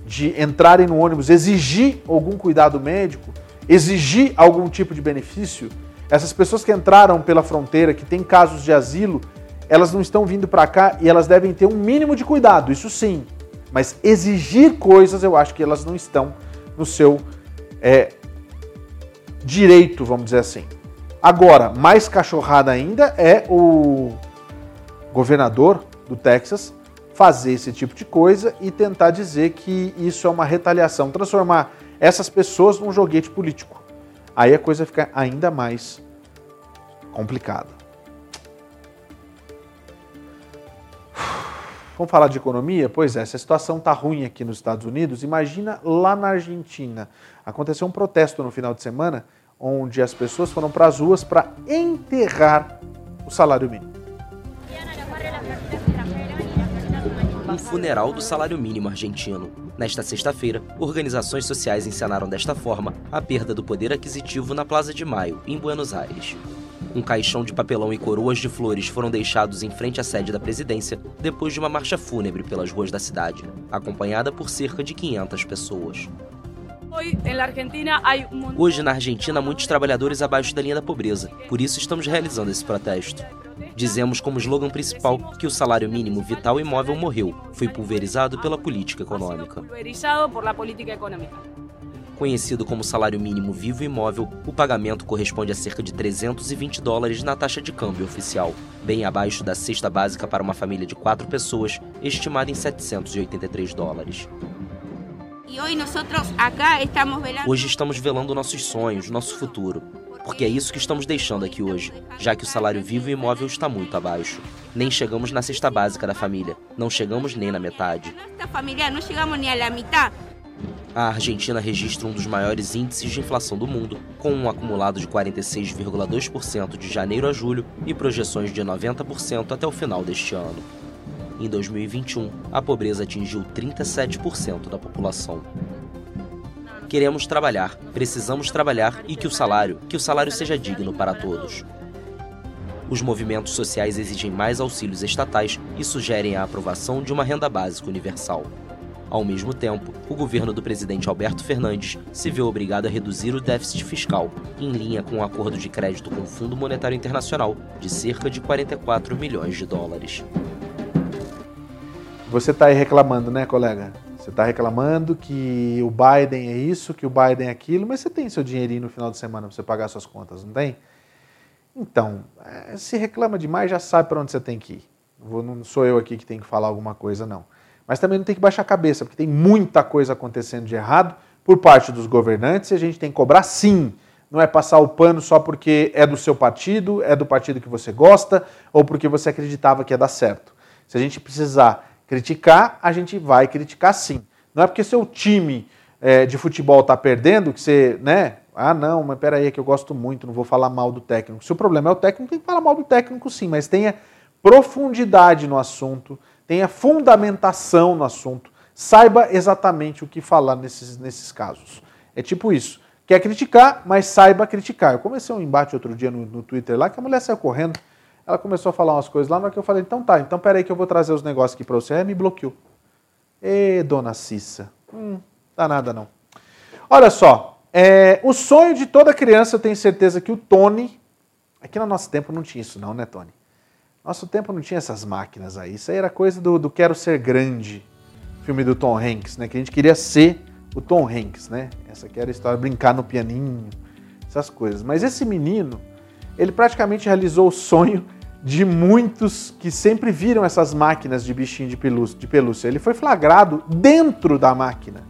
de entrarem no ônibus, exigir algum cuidado médico, exigir algum tipo de benefício? Essas pessoas que entraram pela fronteira, que têm casos de asilo, elas não estão vindo para cá e elas devem ter um mínimo de cuidado, isso sim. Mas exigir coisas, eu acho que elas não estão no seu é, direito, vamos dizer assim. Agora, mais cachorrada ainda é o governador do Texas fazer esse tipo de coisa e tentar dizer que isso é uma retaliação, transformar essas pessoas num joguete político. Aí a coisa fica ainda mais complicada. Vamos falar de economia? Pois é, essa situação está ruim aqui nos Estados Unidos. Imagina lá na Argentina. Aconteceu um protesto no final de semana onde as pessoas foram para as ruas para enterrar o salário mínimo. Um funeral do salário mínimo argentino. Nesta sexta-feira, organizações sociais encenaram desta forma a perda do poder aquisitivo na Plaza de Maio, em Buenos Aires. Um caixão de papelão e coroas de flores foram deixados em frente à sede da presidência depois de uma marcha fúnebre pelas ruas da cidade, acompanhada por cerca de 500 pessoas. Hoje na Argentina há muitos trabalhadores abaixo da linha da pobreza, por isso estamos realizando esse protesto. Dizemos como slogan principal que o salário mínimo vital e móvel morreu, foi pulverizado pela política econômica. Conhecido como salário mínimo vivo e móvel, o pagamento corresponde a cerca de 320 dólares na taxa de câmbio oficial, bem abaixo da cesta básica para uma família de quatro pessoas, estimada em 783 dólares. Hoje estamos velando nossos sonhos, nosso futuro. Porque é isso que estamos deixando aqui hoje, já que o salário vivo e imóvel está muito abaixo. Nem chegamos na cesta básica da família, não chegamos nem na metade. A Argentina registra um dos maiores índices de inflação do mundo, com um acumulado de 46,2% de janeiro a julho e projeções de 90% até o final deste ano. Em 2021, a pobreza atingiu 37% da população. Queremos trabalhar, precisamos trabalhar e que o salário, que o salário seja digno para todos. Os movimentos sociais exigem mais auxílios estatais e sugerem a aprovação de uma renda básica universal. Ao mesmo tempo, o governo do presidente Alberto Fernandes se viu obrigado a reduzir o déficit fiscal, em linha com um acordo de crédito com o Fundo Monetário Internacional de cerca de 44 milhões de dólares. Você está aí reclamando, né, colega? Você está reclamando que o Biden é isso, que o Biden é aquilo, mas você tem seu dinheirinho no final de semana para você pagar suas contas, não tem? Então, é, se reclama demais, já sabe para onde você tem que ir. Não sou eu aqui que tem que falar alguma coisa, não. Mas também não tem que baixar a cabeça, porque tem muita coisa acontecendo de errado por parte dos governantes e a gente tem que cobrar sim. Não é passar o pano só porque é do seu partido, é do partido que você gosta ou porque você acreditava que ia dar certo. Se a gente precisar Criticar, a gente vai criticar sim. Não é porque seu time é, de futebol está perdendo que você, né? Ah, não, mas peraí, é que eu gosto muito, não vou falar mal do técnico. Se o problema é o técnico, tem que falar mal do técnico sim, mas tenha profundidade no assunto, tenha fundamentação no assunto, saiba exatamente o que falar nesses, nesses casos. É tipo isso. Quer criticar, mas saiba criticar. Eu comecei um embate outro dia no, no Twitter lá que a mulher saiu correndo ela começou a falar umas coisas lá, na hora que eu falei, então tá, então peraí que eu vou trazer os negócios aqui para você. Aí me bloqueou. Ê, dona Cissa. Hum, dá nada não. Olha só, é, o sonho de toda criança, eu tenho certeza que o Tony. Aqui no nosso tempo não tinha isso, não, né, Tony? Nosso tempo não tinha essas máquinas aí. Isso aí era coisa do, do Quero Ser Grande, filme do Tom Hanks, né? Que a gente queria ser o Tom Hanks, né? Essa aqui era a história, brincar no pianinho, essas coisas. Mas esse menino, ele praticamente realizou o sonho de muitos que sempre viram essas máquinas de bichinho de pelúcia, de pelúcia. Ele foi flagrado dentro da máquina.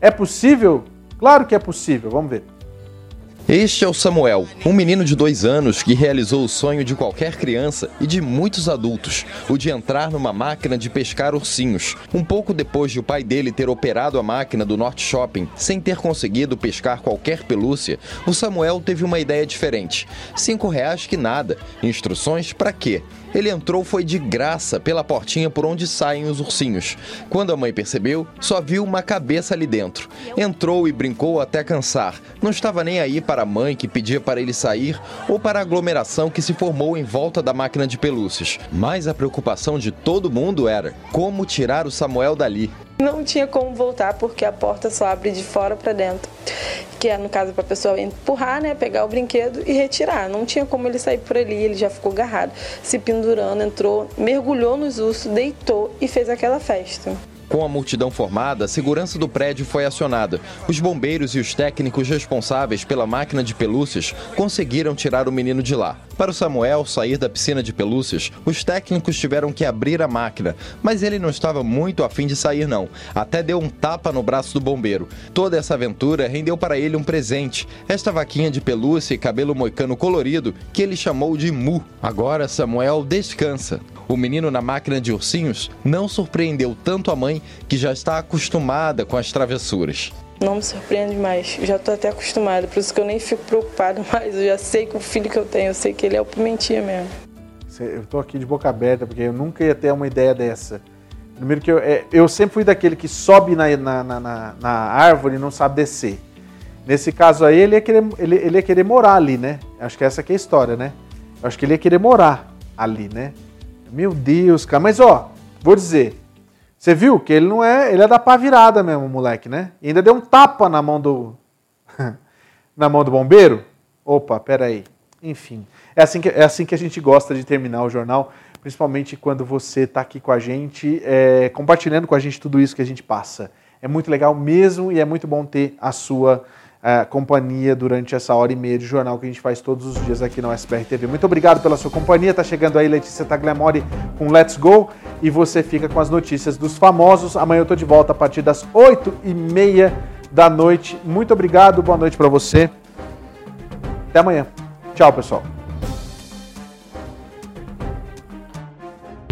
É possível? Claro que é possível. Vamos ver. Este é o Samuel, um menino de dois anos que realizou o sonho de qualquer criança e de muitos adultos, o de entrar numa máquina de pescar ursinhos. Um pouco depois de o pai dele ter operado a máquina do Norte Shopping sem ter conseguido pescar qualquer pelúcia, o Samuel teve uma ideia diferente. Cinco reais que nada. Instruções para quê? Ele entrou foi de graça pela portinha por onde saem os ursinhos. Quando a mãe percebeu, só viu uma cabeça ali dentro. Entrou e brincou até cansar. Não estava nem aí para a mãe que pedia para ele sair ou para a aglomeração que se formou em volta da máquina de pelúcias. Mas a preocupação de todo mundo era como tirar o Samuel dali. Não tinha como voltar porque a porta só abre de fora para dentro. Que é, no caso, para a pessoa empurrar, né, pegar o brinquedo e retirar. Não tinha como ele sair por ali, ele já ficou agarrado, se pendurando, entrou, mergulhou nos ursos, deitou e fez aquela festa. Com a multidão formada, a segurança do prédio foi acionada. Os bombeiros e os técnicos responsáveis pela máquina de pelúcias conseguiram tirar o menino de lá. Para o Samuel sair da piscina de pelúcias, os técnicos tiveram que abrir a máquina, mas ele não estava muito afim de sair não. Até deu um tapa no braço do bombeiro. Toda essa aventura rendeu para ele um presente, esta vaquinha de pelúcia e cabelo moicano colorido que ele chamou de Mu. Agora Samuel descansa. O menino na máquina de ursinhos não surpreendeu tanto a mãe, que já está acostumada com as travessuras. Não me surpreende mais, já estou até acostumada, por isso que eu nem fico preocupado mais. Eu já sei que o filho que eu tenho, eu sei que ele é o Pimentinha mesmo. Eu estou aqui de boca aberta, porque eu nunca ia ter uma ideia dessa. Primeiro que eu, é, eu sempre fui daquele que sobe na, na, na, na, árvore e não sabe descer. Nesse caso aí, ele ia, querer, ele, ele ia querer morar ali, né? Acho que essa que é a história, né? Eu acho que ele ia querer morar ali, né? Meu Deus, cara. Mas ó, vou dizer. Você viu que ele não é. Ele é da pá virada mesmo, moleque, né? E ainda deu um tapa na mão do. na mão do bombeiro. Opa, peraí. Enfim. É assim, que, é assim que a gente gosta de terminar o jornal, principalmente quando você está aqui com a gente, é, compartilhando com a gente tudo isso que a gente passa. É muito legal mesmo e é muito bom ter a sua é, companhia durante essa hora e meia de jornal que a gente faz todos os dias aqui na USBR TV. Muito obrigado pela sua companhia. Tá chegando aí Letícia Tagliamori com Let's Go e você fica com as notícias dos famosos. Amanhã eu tô de volta a partir das oito e meia da noite. Muito obrigado, boa noite para você. Até amanhã. Tchau, pessoal.